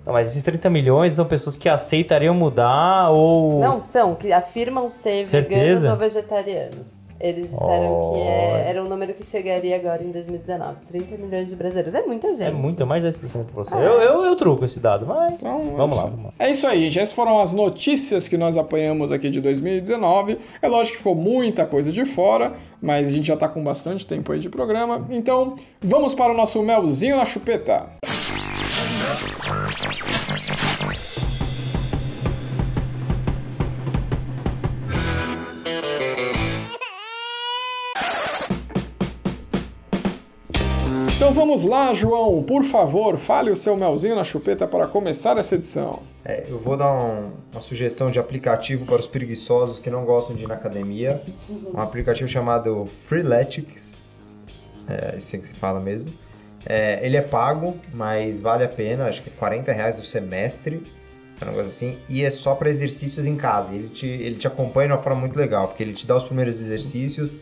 Não, mas esses 30 milhões são pessoas que aceitariam mudar ou. Não são, que afirmam ser Certeza? veganos ou vegetarianos. Eles disseram que é- era um número que chegaria agora em 2019. 30 milhões de brasileiros. É muita gente. É muito, é mais 10% pra você. Ah. Eu, eu, eu truco esse dado, mas. Então, vamos é lá, vamos lá. É isso aí, gente. Essas foram as notícias que nós apanhamos aqui de 2019. É lógico que ficou muita coisa de fora, mas a gente já tá com bastante tempo aí de programa. Então, vamos para o nosso melzinho na chupeta. Então vamos lá, João. Por favor, fale o seu melzinho na chupeta para começar essa edição. É, eu vou dar um- uma sugestão de aplicativo para os preguiçosos que não gostam de ir na academia. Um aplicativo chamado Freeletics. É assim que se fala mesmo. É, ele é pago, mas vale a pena. Acho que é 40 reais o semestre. Um negócio assim. E é só para exercícios em casa. Ele te, ele te acompanha de uma forma muito legal. Porque ele te dá os primeiros exercícios.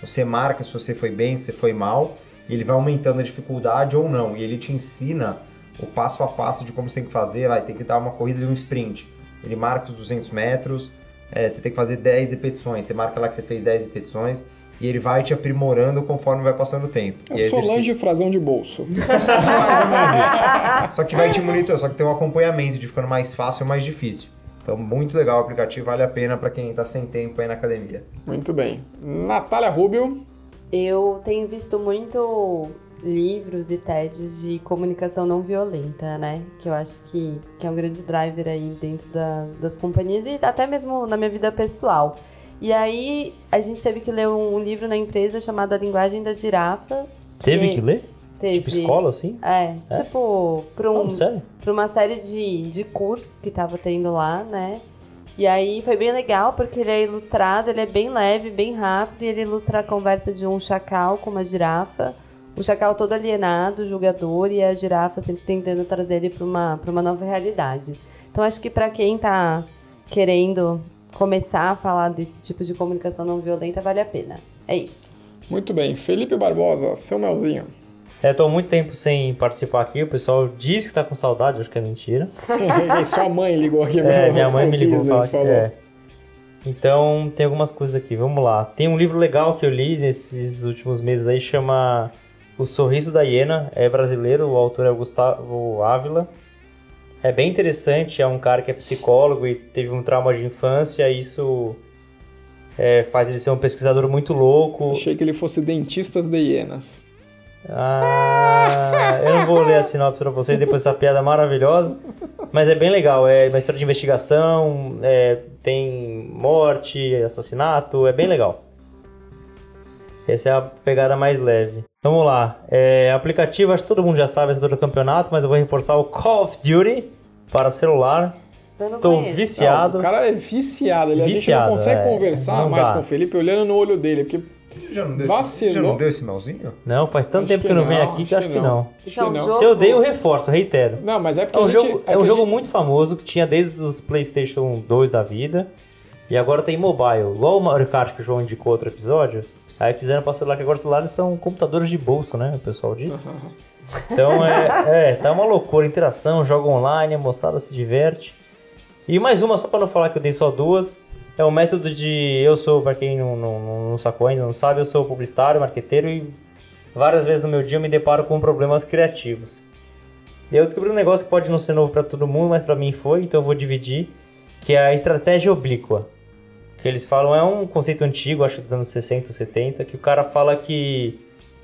Você marca se você foi bem, se foi mal. E ele vai aumentando a dificuldade ou não. E ele te ensina o passo a passo de como você tem que fazer, vai ter que dar uma corrida de um sprint. Ele marca os 200 metros, é, você tem que fazer 10 repetições, você marca lá que você fez 10 repetições e ele vai te aprimorando conforme vai passando o tempo. É Solange Frazão de bolso. mais ou menos isso. Só que vai te monitorar, só que tem um acompanhamento de ficando mais fácil ou mais difícil. Então, muito legal o aplicativo, vale a pena para quem tá sem tempo aí na academia. Muito bem. Natália Rubio. Eu tenho visto muito livros e TEDs de comunicação não violenta, né? Que eu acho que, que é um grande driver aí dentro da- das companhias e até mesmo na minha vida pessoal. E aí a gente teve que ler um, livro na empresa chamado A Linguagem da Girafa. Teve que ler? Teve. Tipo escola, assim? É, tipo, para um, uma série de, de cursos que tava tendo lá, né? E aí foi bem legal porque ele é ilustrado, ele é bem leve, bem rápido, e ele ilustra a conversa de um chacal com uma girafa. O chacal todo alienado, julgador, e a girafa sempre tentando trazer ele para uma, uma nova realidade. Então acho que para quem tá querendo começar a falar desse tipo de comunicação não violenta, vale a pena. É isso. Muito bem. Felipe Barbosa, seu melzinho. É, tô há muito tempo sem participar aqui, o pessoal diz que tá com saudade, acho que é mentira. Sua mãe ligou aqui. É, minha mãe me ligou business, falar que é. Então, tem algumas coisas aqui, vamos lá. Tem um livro legal que eu li nesses últimos meses aí, chama O Sorriso da Hiena, é brasileiro, o autor é o Gustavo Ávila. É bem interessante, é um cara que é psicólogo e teve um trauma de infância, e isso é, faz ele ser um pesquisador muito louco. Achei que ele fosse dentistas de hienas. Ah, eu não vou ler a sinopse pra vocês depois dessa piada maravilhosa. Mas é bem legal. É uma história de investigação, é, tem morte, assassinato, é bem legal. Essa é a pegada mais leve. Vamos lá. É, aplicativo, acho que todo mundo já sabe esse do campeonato, mas eu vou reforçar o Call of Duty para celular. Estou conheço. viciado. Não, o cara é viciado. Ele, a gente Viciado, não consegue é. conversar Não mais dá. com o Felipe olhando no olho dele. Porque Já não deu, Vacilou. esse, já não deu esse melzinho? Não, faz tanto Acho tempo que, que eu não venho aqui que acho acho que que não. acho que não. Se eu dei, eu reforço, eu reitero. Não, mas é porque É um gente, jogo, é é um jogo gente- muito famoso que tinha desde os PlayStation 2 da vida. E agora tem mobile, igual o Mario Kart que o João indicou outro episódio. Aí fizeram para celular, que agora os celulares são computadores de bolso, né? O pessoal disse. Então é, é, tá uma loucura, interação, joga online, a moçada se diverte. E mais uma, só para não falar que eu dei só duas, é o método de. Eu sou, para quem não, não, não sacou ainda, não sabe, eu sou publicitário, marqueteiro e várias vezes no meu dia eu me deparo com problemas criativos. E eu descobri um negócio que pode não ser novo para todo mundo, mas para mim foi, então eu vou dividir, que é a estratégia oblíqua. Que eles falam, é um conceito antigo, acho dos anos 60, 70, que o cara fala que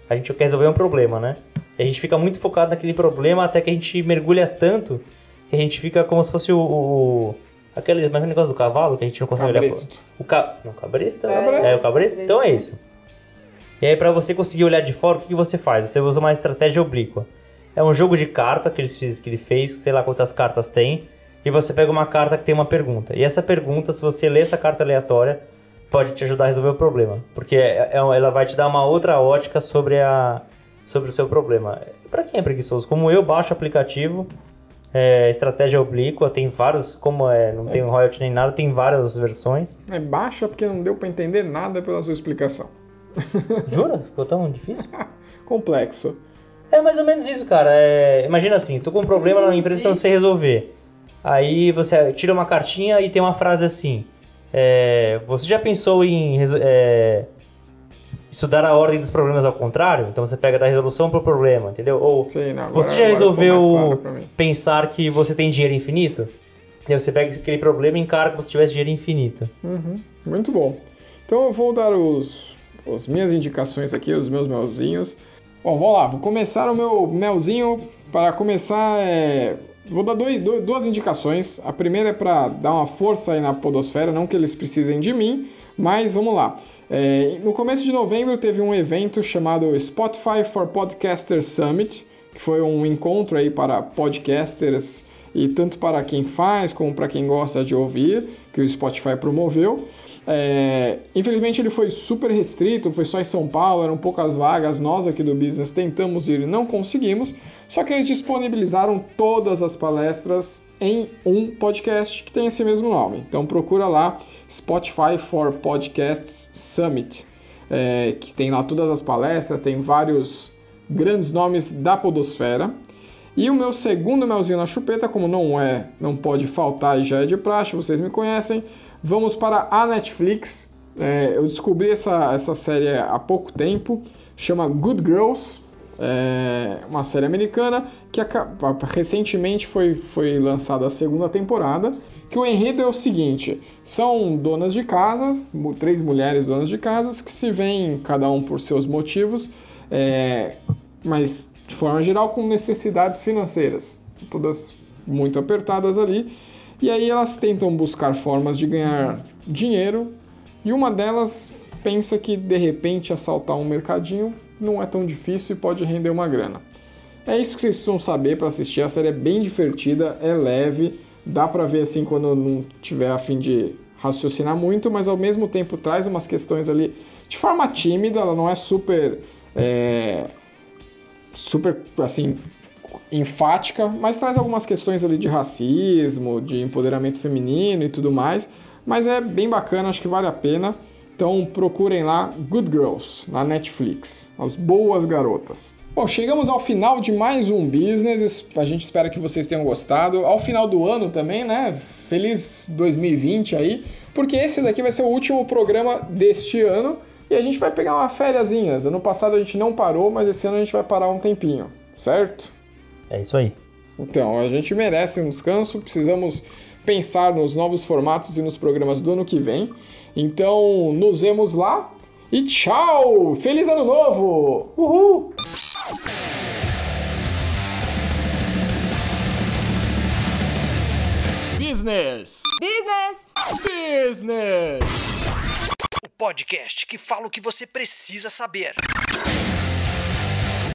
a gente quer resolver um problema, né? E a gente fica muito focado naquele problema até que a gente mergulha tanto que a gente fica como se fosse o. o aquele, mas aquele negócio do cavalo que a gente não consegue Cabresto. olhar. O ca... Não, cabresto? É, É, o cabresto? Então é isso. E aí, pra você conseguir olhar de fora, o que, que você faz? Você usa uma estratégia oblíqua. É um jogo de carta que, eles fiz, que ele fez, sei lá quantas cartas tem, e você pega uma carta que tem uma pergunta. E essa pergunta, se você ler essa carta aleatória, pode te ajudar a resolver o problema. Porque é- é- ela vai te dar uma outra ótica sobre, a, sobre o seu problema. Pra quem é preguiçoso, como eu, baixo o aplicativo, é, estratégia oblíqua, tem vários, como é, não tem royalty nem nada, tem várias versões. É baixa porque não deu pra entender nada pela sua explicação. Jura? Ficou tão difícil? Complexo. É mais ou menos isso, cara. É, imagina assim, tô com um problema na empresa que eu não sei resolver. Aí você tira uma cartinha e tem uma frase assim. é, você já pensou em é, estudar a ordem dos problemas ao contrário? Então você pega da resolução pro problema, entendeu? Ou Sei, não, agora- você já resolveu claro pensar que você tem dinheiro infinito? E você pega aquele problema e encara como se tivesse dinheiro infinito. Uhum, muito bom. Então eu vou dar os, as minhas indicações aqui, os meus melzinhos. Bom, vamos lá, vou começar o meu melzinho. Para começar, é, vou dar dois- dois- duas indicações. A primeira é para dar uma força aí na podosfera, não que eles precisem de mim, mas vamos lá. É, no começo de novembro teve um evento chamado Spotify for Podcasters Summit, que foi um encontro aí para podcasters e tanto para quem faz como para quem gosta de ouvir, que o Spotify promoveu. É, infelizmente ele foi super restrito, foi só em São Paulo, eram poucas vagas, nós aqui do Business tentamos ir e não conseguimos, só que eles disponibilizaram todas as palestras em um podcast que tem esse mesmo nome. Então procura lá Spotify for Podcasts Summit, é, que tem lá todas as palestras, tem vários grandes nomes da podosfera. E o meu segundo melzinho na chupeta, como não é, não pode faltar e já é de praxe, vocês me conhecem, vamos para a Netflix. É, eu descobri essa, essa série há pouco tempo, chama Good Girls, é uma série americana que recentemente foi, foi lançada a segunda temporada. Que o enredo é o seguinte: são donas de casa, três mulheres donas de casas que se veem, cada um por seus motivos, é, mas de forma geral com necessidades financeiras, todas muito apertadas ali. E aí elas tentam buscar formas de ganhar dinheiro e uma delas pensa que de repente assaltar um mercadinho não é tão difícil e pode render uma grana. É isso que vocês precisam saber para assistir. A série é bem divertida, é leve, dá pra ver assim quando não tiver a fim de raciocinar muito, mas ao mesmo tempo traz umas questões ali de forma tímida. Ela não é super, é, super assim enfática, mas traz algumas questões ali de racismo, de empoderamento feminino e tudo mais. Mas é bem bacana, acho que vale a pena. Então procurem lá Good Girls na Netflix, as boas garotas. Bom, chegamos ao final de mais um business. A gente espera que vocês tenham gostado. Ao final do ano também, né? Feliz 2020 aí, porque esse daqui vai ser o último programa deste ano e a gente vai pegar uma fériasinhas. Ano passado a gente não parou, mas esse ano a gente vai parar um tempinho, certo? É isso aí. Então, a gente merece um descanso, precisamos pensar nos novos formatos e nos programas do ano que vem. Então, nos vemos lá e tchau! Feliz Ano Novo! Uhul! Business. Business! Business. O podcast que fala o que você precisa saber.